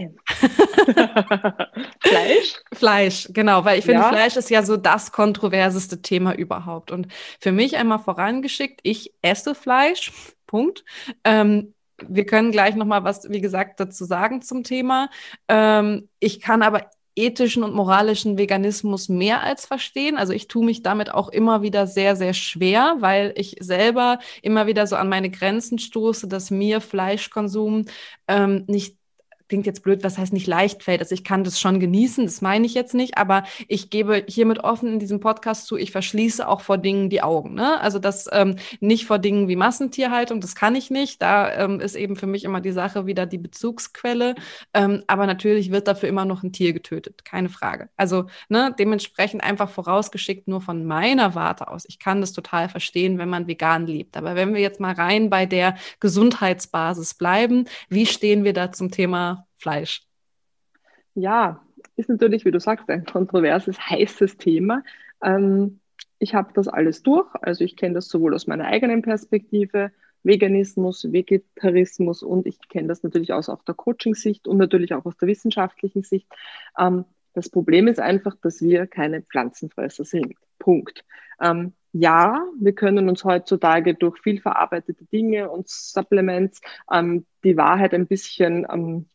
Speaker 1: Fleisch? Fleisch, genau, weil ich finde, ja. Fleisch ist ja so das kontroverseste Thema überhaupt. Und für mich einmal vorangeschickt, ich esse Fleisch, Punkt. Ähm, wir können gleich nochmal was, wie gesagt, dazu sagen zum Thema. Ähm, ich kann aber ethischen und moralischen Veganismus mehr als verstehen. Also ich tue mich damit auch immer wieder sehr, sehr schwer, weil ich selber immer wieder so an meine Grenzen stoße, dass mir Fleischkonsum ähm, nicht klingt jetzt blöd, was heißt nicht leicht fällt. Also ich kann das schon genießen, das meine ich jetzt nicht, aber ich gebe hiermit offen in diesem Podcast zu, ich verschließe auch vor Dingen die Augen. Ne? Also das ähm, nicht vor Dingen wie Massentierhaltung, das kann ich nicht. Da ähm, ist eben für mich immer die Sache wieder die Bezugsquelle. Ähm, aber natürlich wird dafür immer noch ein Tier getötet, keine Frage. Also ne, dementsprechend einfach vorausgeschickt nur von meiner Warte aus. Ich kann das total verstehen, wenn man vegan lebt. Aber wenn wir jetzt mal rein bei der Gesundheitsbasis bleiben, wie stehen wir da zum Thema Fleisch?
Speaker 3: Ja, ist natürlich, wie du sagst, ein kontroverses, heißes Thema. Ähm, ich habe das alles durch. Also ich kenne das sowohl aus meiner eigenen Perspektive, Veganismus, Vegetarismus und ich kenne das natürlich aus auch der Coaching-Sicht und natürlich auch aus der wissenschaftlichen Sicht. Ähm, das Problem ist einfach, dass wir keine Pflanzenfresser sind. Punkt. Ähm, ja, wir können uns heutzutage durch viel verarbeitete Dinge und Supplements ähm, die Wahrheit ein bisschen ähm,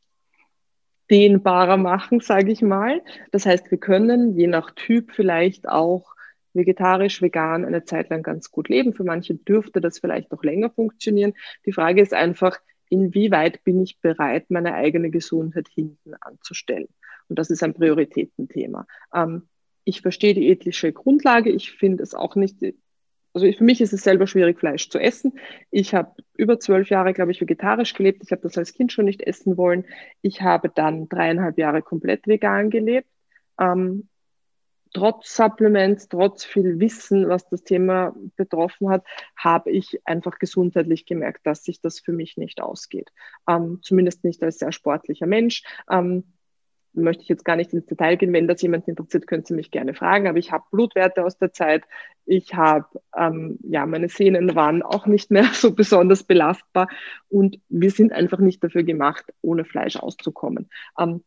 Speaker 3: dehnbarer machen, sage ich mal. Das heißt, wir können je nach Typ vielleicht auch vegetarisch, vegan eine Zeit lang ganz gut leben. Für manche dürfte das vielleicht noch länger funktionieren. Die Frage ist einfach, inwieweit bin ich bereit, meine eigene Gesundheit hinten anzustellen? Und das ist ein Prioritätenthema. Ähm, ich verstehe die ethische Grundlage. Ich finde es auch nicht also für mich ist es selber schwierig, Fleisch zu essen. Ich habe über zwölf Jahre, glaube ich, vegetarisch gelebt. Ich habe das als Kind schon nicht essen wollen. Ich habe dann dreieinhalb Jahre komplett vegan gelebt. Ähm, trotz Supplements, trotz viel Wissen, was das Thema betroffen hat, habe ich einfach gesundheitlich gemerkt, dass sich das für mich nicht ausgeht. Ähm, zumindest nicht als sehr sportlicher Mensch. Ähm, möchte ich jetzt gar nicht ins Detail gehen. Wenn das jemand interessiert, können Sie mich gerne fragen. Aber ich habe Blutwerte aus der Zeit. Ich habe, ähm, ja, meine Sehnen waren auch nicht mehr so besonders belastbar. Und wir sind einfach nicht dafür gemacht, ohne Fleisch auszukommen. Ähm,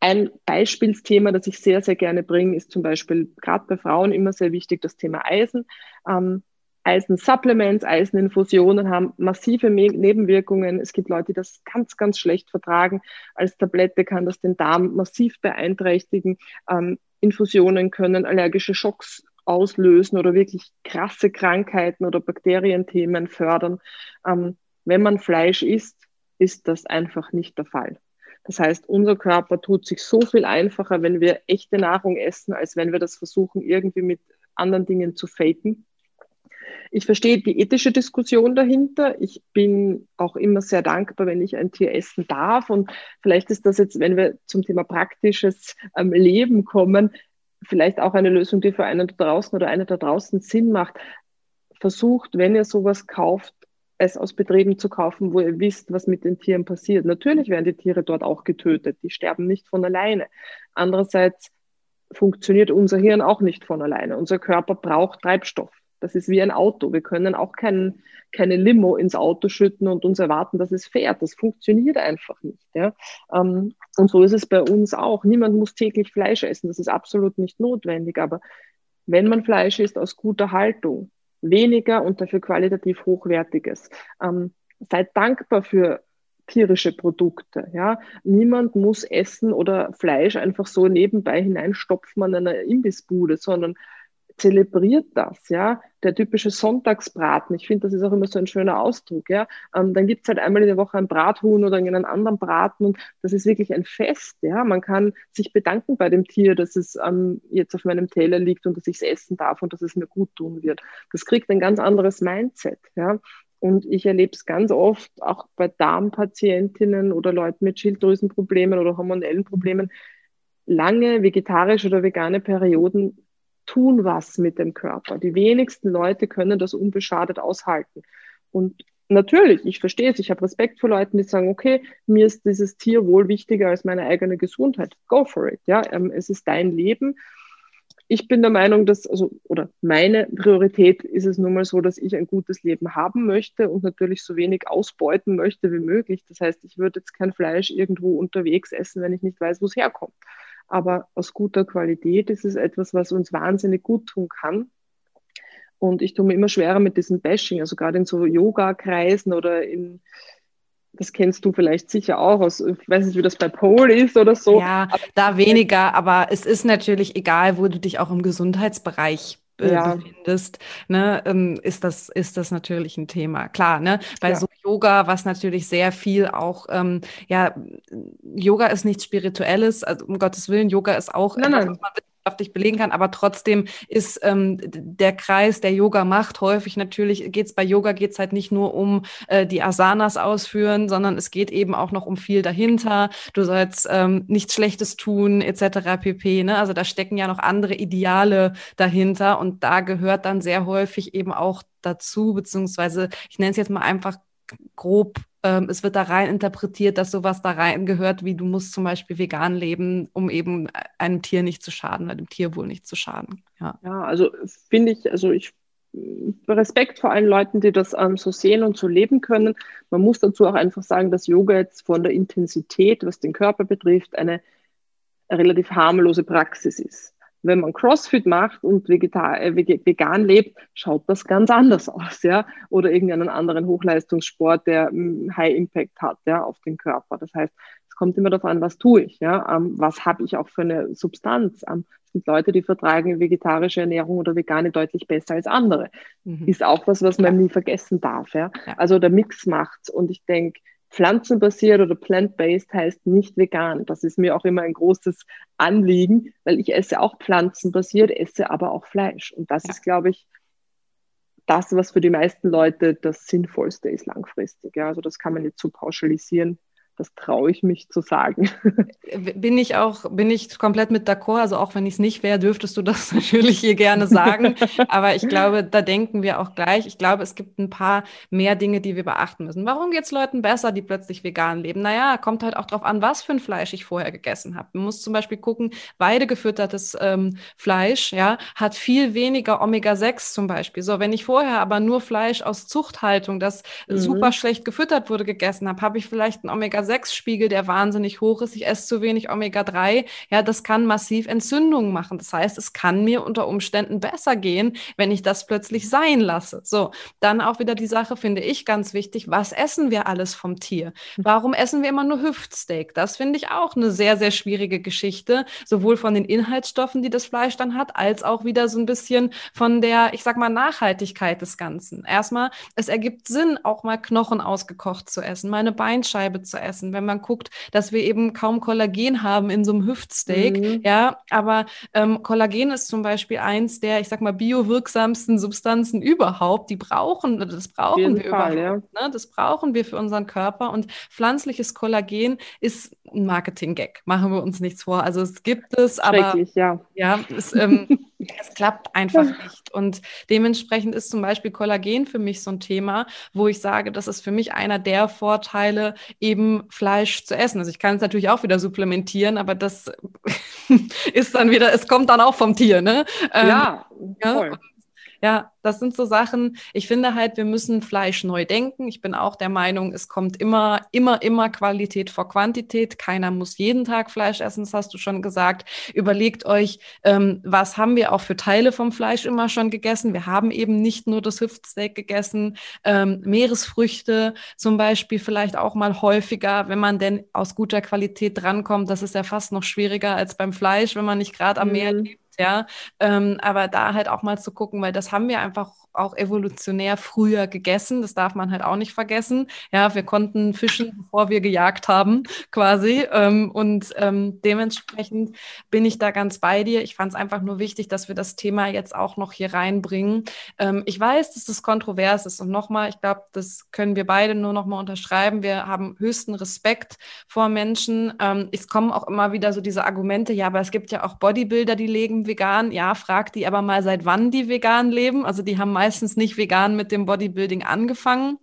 Speaker 3: ein Beispielsthema, das ich sehr, sehr gerne bringe, ist zum Beispiel gerade bei Frauen immer sehr wichtig, das Thema Eisen. Ähm, Eisen-Supplements, Eiseninfusionen haben massive Nebenwirkungen. Es gibt Leute, die das ganz, ganz schlecht vertragen. Als Tablette kann das den Darm massiv beeinträchtigen. Ähm, Infusionen können allergische Schocks auslösen oder wirklich krasse Krankheiten oder Bakterienthemen fördern. Ähm, wenn man Fleisch isst, ist das einfach nicht der Fall. Das heißt, unser Körper tut sich so viel einfacher, wenn wir echte Nahrung essen, als wenn wir das versuchen, irgendwie mit anderen Dingen zu faken. Ich verstehe die ethische Diskussion dahinter. Ich bin auch immer sehr dankbar, wenn ich ein Tier essen darf. Und vielleicht ist das jetzt, wenn wir zum Thema praktisches ähm, Leben kommen, vielleicht auch eine Lösung, die für einen da draußen oder eine da draußen Sinn macht. Versucht, wenn ihr sowas kauft, es aus Betrieben zu kaufen, wo ihr wisst, was mit den Tieren passiert. Natürlich werden die Tiere dort auch getötet. Die sterben nicht von alleine. Andererseits funktioniert unser Hirn auch nicht von alleine. Unser Körper braucht Treibstoff. Das ist wie ein Auto. Wir können auch kein, keine Limo ins Auto schütten und uns erwarten, dass es fährt. Das funktioniert einfach nicht. Ja? Ähm, und so ist es bei uns auch. Niemand muss täglich Fleisch essen. Das ist absolut nicht notwendig. Aber wenn man Fleisch isst aus guter Haltung, weniger und dafür qualitativ hochwertiges, ähm, seid dankbar für tierische Produkte. Ja, niemand muss Essen oder Fleisch einfach so nebenbei hineinstopfen an einer Imbissbude, sondern zelebriert das, ja. Der typische Sonntagsbraten, ich finde, das ist auch immer so ein schöner Ausdruck, ja. Ähm, dann gibt's halt einmal in der Woche ein Brathuhn oder einen anderen Braten und das ist wirklich ein Fest, ja. Man kann sich bedanken bei dem Tier, dass es ähm, jetzt auf meinem Teller liegt und dass ich es essen darf und dass es mir gut tun wird. Das kriegt ein ganz anderes Mindset, ja. Und ich erlebe es ganz oft auch bei Darmpatientinnen oder Leuten mit Schilddrüsenproblemen oder hormonellen Problemen. Lange vegetarische oder vegane Perioden tun was mit dem Körper. Die wenigsten Leute können das unbeschadet aushalten. Und natürlich, ich verstehe es, ich habe Respekt vor Leuten, die sagen, okay, mir ist dieses Tier wohl wichtiger als meine eigene Gesundheit. Go for it. Ja, ähm, es ist dein Leben. Ich bin der Meinung, dass, also, oder meine Priorität ist es nun mal so, dass ich ein gutes Leben haben möchte und natürlich so wenig ausbeuten möchte wie möglich. Das heißt, ich würde jetzt kein Fleisch irgendwo unterwegs essen, wenn ich nicht weiß, wo es herkommt aber aus guter Qualität ist es etwas, was uns wahnsinnig gut tun kann. Und ich tue mir immer schwerer mit diesem Bashing, also gerade in so Yoga-Kreisen oder in, das kennst du vielleicht sicher auch aus, ich weiß nicht, wie das bei Pole ist oder so.
Speaker 1: Ja, aber da weniger, aber es ist natürlich egal, wo du dich auch im Gesundheitsbereich äh, ja. befindest, ne, ähm, ist das, ist das natürlich ein Thema. Klar, ne, bei ja. so Yoga, was natürlich sehr viel auch, ähm, ja, Yoga ist nichts Spirituelles, also um Gottes Willen, Yoga ist auch nein, etwas, nein. was man wissenschaftlich belegen kann, aber trotzdem ist ähm, der Kreis, der Yoga macht, häufig natürlich geht es bei Yoga geht es halt nicht nur um äh, die Asanas ausführen, sondern es geht eben auch noch um viel dahinter. Du sollst ähm, nichts Schlechtes tun, etc. pp. Ne? Also da stecken ja noch andere Ideale dahinter und da gehört dann sehr häufig eben auch dazu, beziehungsweise ich nenne es jetzt mal einfach grob ähm, es wird da rein interpretiert, dass sowas da rein gehört, wie du musst zum Beispiel vegan leben, um eben einem Tier nicht zu schaden dem Tierwohl nicht zu schaden.
Speaker 3: Ja, ja also finde ich, also ich Respekt vor allen Leuten, die das ähm, so sehen und so leben können. Man muss dazu auch einfach sagen, dass Yoga jetzt von der Intensität, was den Körper betrifft, eine relativ harmlose Praxis ist wenn man CrossFit macht und vegetar äh, vegan lebt, schaut das ganz anders aus, ja. Oder irgendeinen anderen Hochleistungssport, der mm, High Impact hat, ja, auf den Körper. Das heißt, es kommt immer darauf an, was tue ich, ja. Ähm, was habe ich auch für eine Substanz? Ähm, es gibt Leute, die vertragen vegetarische Ernährung oder vegane deutlich besser als andere. Mhm. Ist auch was, was man ja. nie vergessen darf, ja. ja. Also der Mix macht's. Und ich denke, pflanzenbasiert oder plant-based heißt nicht vegan. Das ist mir auch immer ein großes Anliegen, weil ich esse auch pflanzenbasiert, esse aber auch Fleisch. Und das ja. ist, glaube ich, das, was für die meisten Leute das Sinnvollste ist langfristig. Ja, also das kann man nicht so pauschalisieren. Das traue ich mich zu sagen.
Speaker 1: Bin ich auch, bin ich komplett mit d'accord. Also auch wenn ich es nicht wäre, dürftest du das natürlich hier gerne sagen. Aber ich glaube, da denken wir auch gleich. Ich glaube, es gibt ein paar mehr Dinge, die wir beachten müssen. Warum geht es Leuten besser, die plötzlich vegan leben? Naja, kommt halt auch darauf an, was für ein Fleisch ich vorher gegessen habe. Man muss zum Beispiel gucken, weidegefüttertes ähm, Fleisch, ja, hat viel weniger Omega-6 zum Beispiel. So, wenn ich vorher aber nur Fleisch aus Zuchthaltung, das mhm. super schlecht gefüttert wurde, gegessen habe, habe ich vielleicht einen Omega-6-Spiegel, der wahnsinnig hoch ist. Ich esse zu wenig Omega-3. Ja, das kann massiv Entzündungen machen. Das heißt, es kann mir unter Umständen besser gehen, wenn ich das plötzlich sein lasse. So, dann auch wieder die Sache, finde ich ganz wichtig. Was essen wir alles vom Tier? Warum essen wir immer nur Hüftsteak? Das finde ich auch eine sehr, sehr schwierige Geschichte, sowohl von den Inhaltsstoffen, die das Fleisch dann hat, als auch wieder so ein bisschen von der, ich sag mal, Nachhaltigkeit des Ganzen. Erstmal, es ergibt Sinn, auch mal Knochen ausgekocht zu essen, mal eine Beinscheibe zu essen, wenn man guckt, dass wir eben kaum Kollagen haben in so einem Hüftsteak. Mhm. Ja, aber ähm, Kollagen ist zum Beispiel eins der, ich sag mal, biowirksamsten Substanzen überhaupt. Die brauchen, das brauchen wir Fall, überhaupt. Ja. Ne? Das brauchen wir für unseren Körper. Und pflanzliches Kollagen ist ein Marketing-Gag. Machen wir uns nichts vor. Also es gibt es, aber
Speaker 3: ja,
Speaker 1: ja es, ähm, es klappt einfach nicht. Und dementsprechend ist zum Beispiel Kollagen für mich so ein Thema, wo ich sage, das ist für mich einer der Vorteile, eben Fleisch zu essen. Also ich kann es natürlich auch wieder supplementieren, aber das ist dann wieder, es kommt dann auch vom Tier, ne?
Speaker 3: Ähm, ja, voll.
Speaker 1: Ja, das sind so Sachen. Ich finde halt, wir müssen Fleisch neu denken. Ich bin auch der Meinung, es kommt immer, immer, immer Qualität vor Quantität. Keiner muss jeden Tag Fleisch essen, das hast du schon gesagt. Überlegt euch, ähm, was haben wir auch für Teile vom Fleisch immer schon gegessen? Wir haben eben nicht nur das Hüftsteak gegessen, ähm, Meeresfrüchte zum Beispiel vielleicht auch mal häufiger, wenn man denn aus guter Qualität drankommt. Das ist ja fast noch schwieriger als beim Fleisch, wenn man nicht gerade am Meer mhm. lebt ja. Ähm, aber da halt auch mal zu gucken, weil das haben wir einfach auch evolutionär früher gegessen. Das darf man halt auch nicht vergessen. Ja, wir konnten fischen, bevor wir gejagt haben, quasi. Ähm, und ähm, dementsprechend bin ich da ganz bei dir. Ich fand es einfach nur wichtig, dass wir das Thema jetzt auch noch hier reinbringen. Ähm, ich weiß, dass das kontrovers ist. Und nochmal, ich glaube, das können wir beide nur nochmal unterschreiben. Wir haben höchsten Respekt vor Menschen. Ähm, es kommen auch immer wieder so diese Argumente, ja, aber es gibt ja auch Bodybuilder, die leben vegan. Ja, frag die aber mal, seit wann die vegan leben. Also die haben meistens nicht vegan mit dem Bodybuilding angefangen.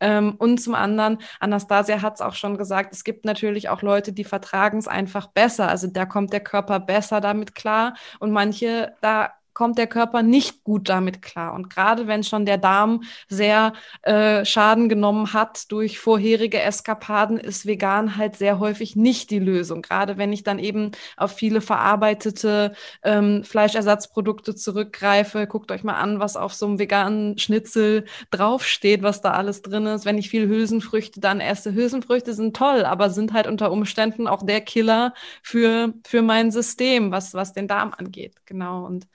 Speaker 1: Ähm, und zum anderen, Anastasia hat es auch schon gesagt, es gibt natürlich auch Leute, die vertragen es einfach besser. Also da kommt der Körper besser damit klar. Und manche, da kommt der Körper nicht gut damit klar. Und gerade wenn schon der Darm sehr äh, Schaden genommen hat durch vorherige Eskapaden, ist vegan halt sehr häufig nicht die Lösung. Gerade wenn ich dann eben auf viele verarbeitete ähm, Fleischersatzprodukte zurückgreife. Guckt euch mal an, was auf so einem veganen Schnitzel draufsteht, was da alles drin ist. Wenn ich viel Hülsenfrüchte dann esse. Hülsenfrüchte sind toll, aber sind halt unter Umständen auch der Killer für, für mein System, was, was den Darm angeht. Genau. Und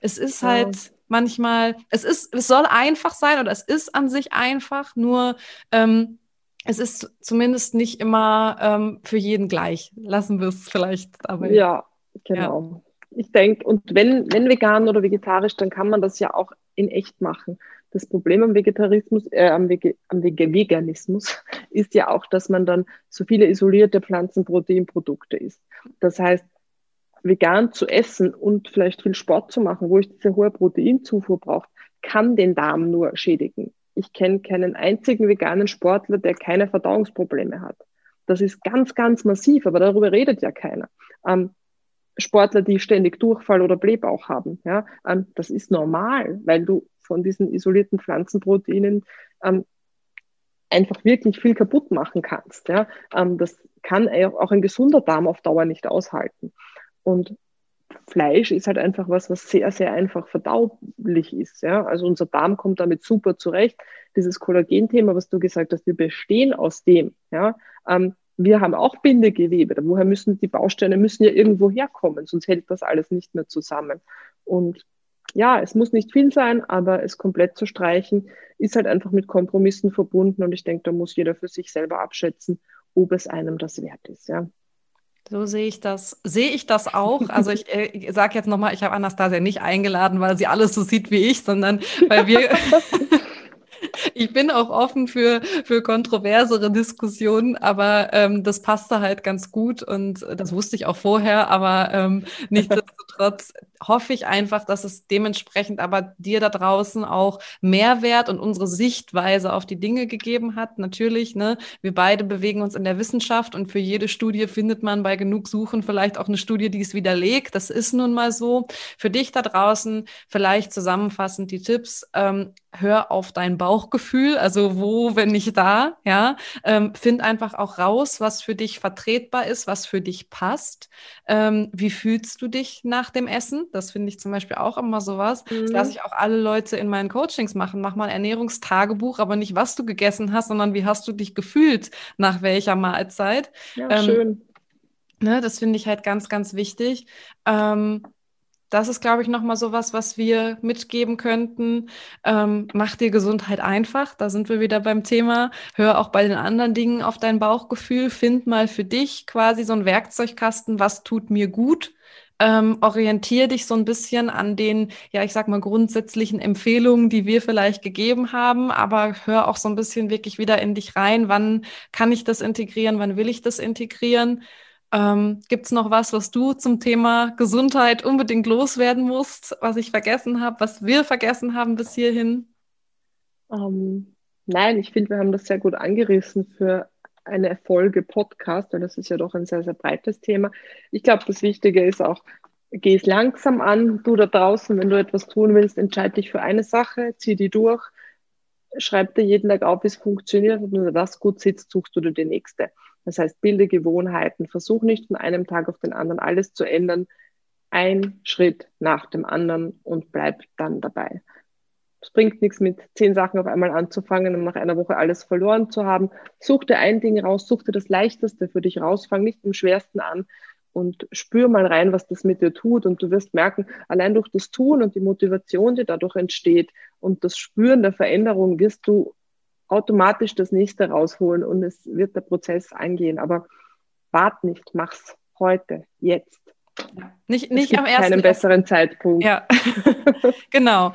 Speaker 1: es ist halt ja. manchmal, es ist, es soll einfach sein oder es ist an sich einfach, nur ähm, es ist zumindest nicht immer ähm, für jeden gleich. Lassen wir es vielleicht
Speaker 3: dabei. Ja, genau. Ja. Ich denke, und wenn, wenn vegan oder vegetarisch, dann kann man das ja auch in echt machen. Das Problem am Vegetarismus, äh, am, Wege, am Wege Veganismus ist ja auch, dass man dann so viele isolierte Pflanzenproteinprodukte isst. Das heißt, vegan zu essen und vielleicht viel Sport zu machen, wo ich diese hohe Proteinzufuhr brauche, kann den Darm nur schädigen. Ich kenne keinen einzigen veganen Sportler, der keine Verdauungsprobleme hat. Das ist ganz, ganz massiv, aber darüber redet ja keiner. Ähm, Sportler, die ständig Durchfall oder Blähbauch haben, ja, ähm, das ist normal, weil du von diesen isolierten Pflanzenproteinen ähm, einfach wirklich viel kaputt machen kannst. Ja. Ähm, das kann auch ein gesunder Darm auf Dauer nicht aushalten. Und Fleisch ist halt einfach was, was sehr, sehr einfach verdaulich ist. Ja? Also unser Darm kommt damit super zurecht. Dieses Kollagen-Thema, was du gesagt hast, wir bestehen aus dem. Ja? Ähm, wir haben auch Bindegewebe. Woher müssen die Bausteine müssen ja irgendwo herkommen, sonst hält das alles nicht mehr zusammen. Und ja, es muss nicht viel sein, aber es komplett zu streichen, ist halt einfach mit Kompromissen verbunden. Und ich denke, da muss jeder für sich selber abschätzen, ob es einem das wert ist. Ja.
Speaker 1: So sehe ich das. Sehe ich das auch? Also ich, äh, sage jetzt nochmal, ich habe Anastasia nicht eingeladen, weil sie alles so sieht wie ich, sondern weil wir ich bin auch offen für, für kontroversere Diskussionen, aber ähm, das passte halt ganz gut und das wusste ich auch vorher, aber ähm, nichtsdestotrotz hoffe ich einfach, dass es dementsprechend aber dir da draußen auch Mehrwert und unsere Sichtweise auf die Dinge gegeben hat. Natürlich, ne, wir beide bewegen uns in der Wissenschaft und für jede Studie findet man bei genug Suchen vielleicht auch eine Studie, die es widerlegt. Das ist nun mal so. Für dich da draußen vielleicht zusammenfassend die Tipps. Ähm, hör auf dein Bauchgefühl, also wo, wenn nicht da, ja, ähm, find einfach auch raus, was für dich vertretbar ist, was für dich passt. Ähm, wie fühlst du dich nach dem Essen? Das finde ich zum Beispiel auch immer sowas. Mhm. Das lasse ich auch alle Leute in meinen Coachings machen. Mach mal ein Ernährungstagebuch, aber nicht, was du gegessen hast, sondern wie hast du dich gefühlt nach welcher Mahlzeit.
Speaker 3: Ja, ähm, schön.
Speaker 1: Ne, das finde ich halt ganz, ganz wichtig. Ähm, das ist, glaube ich, nochmal so was, was wir mitgeben könnten. Ähm, mach dir Gesundheit einfach. Da sind wir wieder beim Thema. Hör auch bei den anderen Dingen auf dein Bauchgefühl. Find mal für dich quasi so einen Werkzeugkasten, was tut mir gut. Ähm, orientier dich so ein bisschen an den, ja, ich sag mal, grundsätzlichen Empfehlungen, die wir vielleicht gegeben haben, aber hör auch so ein bisschen wirklich wieder in dich rein. Wann kann ich das integrieren? Wann will ich das integrieren? Ähm, Gibt es noch was, was du zum Thema Gesundheit unbedingt loswerden musst, was ich vergessen habe, was wir vergessen haben bis hierhin?
Speaker 3: Ähm, nein, ich finde, wir haben das sehr gut angerissen für eine Folge Podcast, weil das ist ja doch ein sehr, sehr breites Thema. Ich glaube, das Wichtige ist auch, geh es langsam an, du da draußen, wenn du etwas tun willst, entscheide dich für eine Sache, zieh die durch, schreib dir jeden Tag auf, wie es funktioniert und wenn du das gut sitzt, suchst du dir die nächste. Das heißt, bilde Gewohnheiten, versuch nicht von einem Tag auf den anderen alles zu ändern, ein Schritt nach dem anderen und bleib dann dabei. Es bringt nichts mit zehn Sachen auf einmal anzufangen und nach einer Woche alles verloren zu haben. Such dir ein Ding raus, such dir das Leichteste für dich raus, fang nicht im Schwersten an und spür mal rein, was das mit dir tut. Und du wirst merken, allein durch das Tun und die Motivation, die dadurch entsteht und das Spüren der Veränderung, wirst du automatisch das nächste rausholen und es wird der Prozess eingehen. Aber wart nicht, mach's heute, jetzt.
Speaker 1: Nicht, nicht am ersten.
Speaker 3: Keinen besseren Zeitpunkt.
Speaker 1: Ja, genau.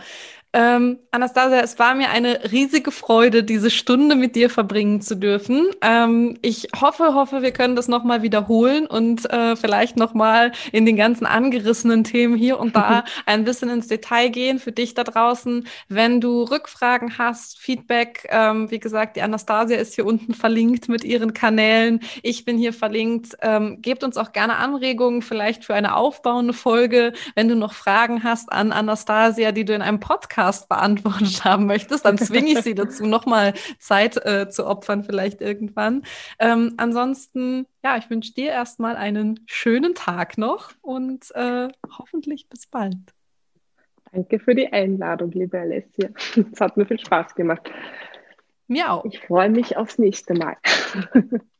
Speaker 1: Ähm, Anastasia, es war mir eine riesige Freude, diese Stunde mit dir verbringen zu dürfen. Ähm, ich hoffe, hoffe, wir können das nochmal wiederholen und äh, vielleicht nochmal in den ganzen angerissenen Themen hier und da ein bisschen ins Detail gehen für dich da draußen. Wenn du Rückfragen hast, Feedback, ähm, wie gesagt, die Anastasia ist hier unten verlinkt mit ihren Kanälen. Ich bin hier verlinkt. Ähm, gebt uns auch gerne Anregungen, vielleicht für eine aufbauende Folge. Wenn du noch Fragen hast an Anastasia, die du in einem Podcast Podcast beantwortet haben möchtest, dann zwinge ich sie dazu, nochmal Zeit äh, zu opfern, vielleicht irgendwann. Ähm, ansonsten, ja, ich wünsche dir erstmal einen schönen Tag noch und äh, hoffentlich bis bald.
Speaker 3: Danke für die Einladung, liebe Alessia. Es hat mir viel Spaß gemacht.
Speaker 1: Mir auch.
Speaker 3: Ich freue mich aufs nächste Mal.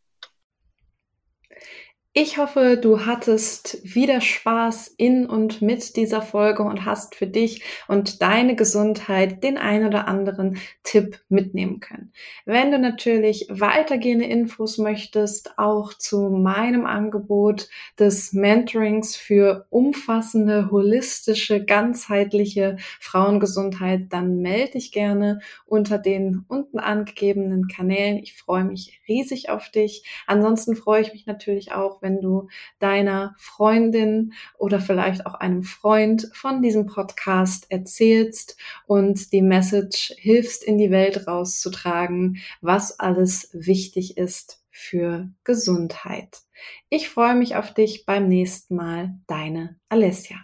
Speaker 1: Ich hoffe, du hattest wieder Spaß in und mit dieser Folge und hast für dich und deine Gesundheit den ein oder anderen Tipp mitnehmen können. Wenn du natürlich weitergehende Infos möchtest, auch zu meinem Angebot des Mentorings für umfassende, holistische, ganzheitliche Frauengesundheit, dann melde dich gerne unter den unten angegebenen Kanälen. Ich freue mich riesig auf dich. Ansonsten freue ich mich natürlich auch, wenn du deiner Freundin oder vielleicht auch einem Freund von diesem Podcast erzählst und die Message hilfst in die Welt rauszutragen, was alles wichtig ist für Gesundheit. Ich freue mich auf dich beim nächsten Mal. Deine Alessia.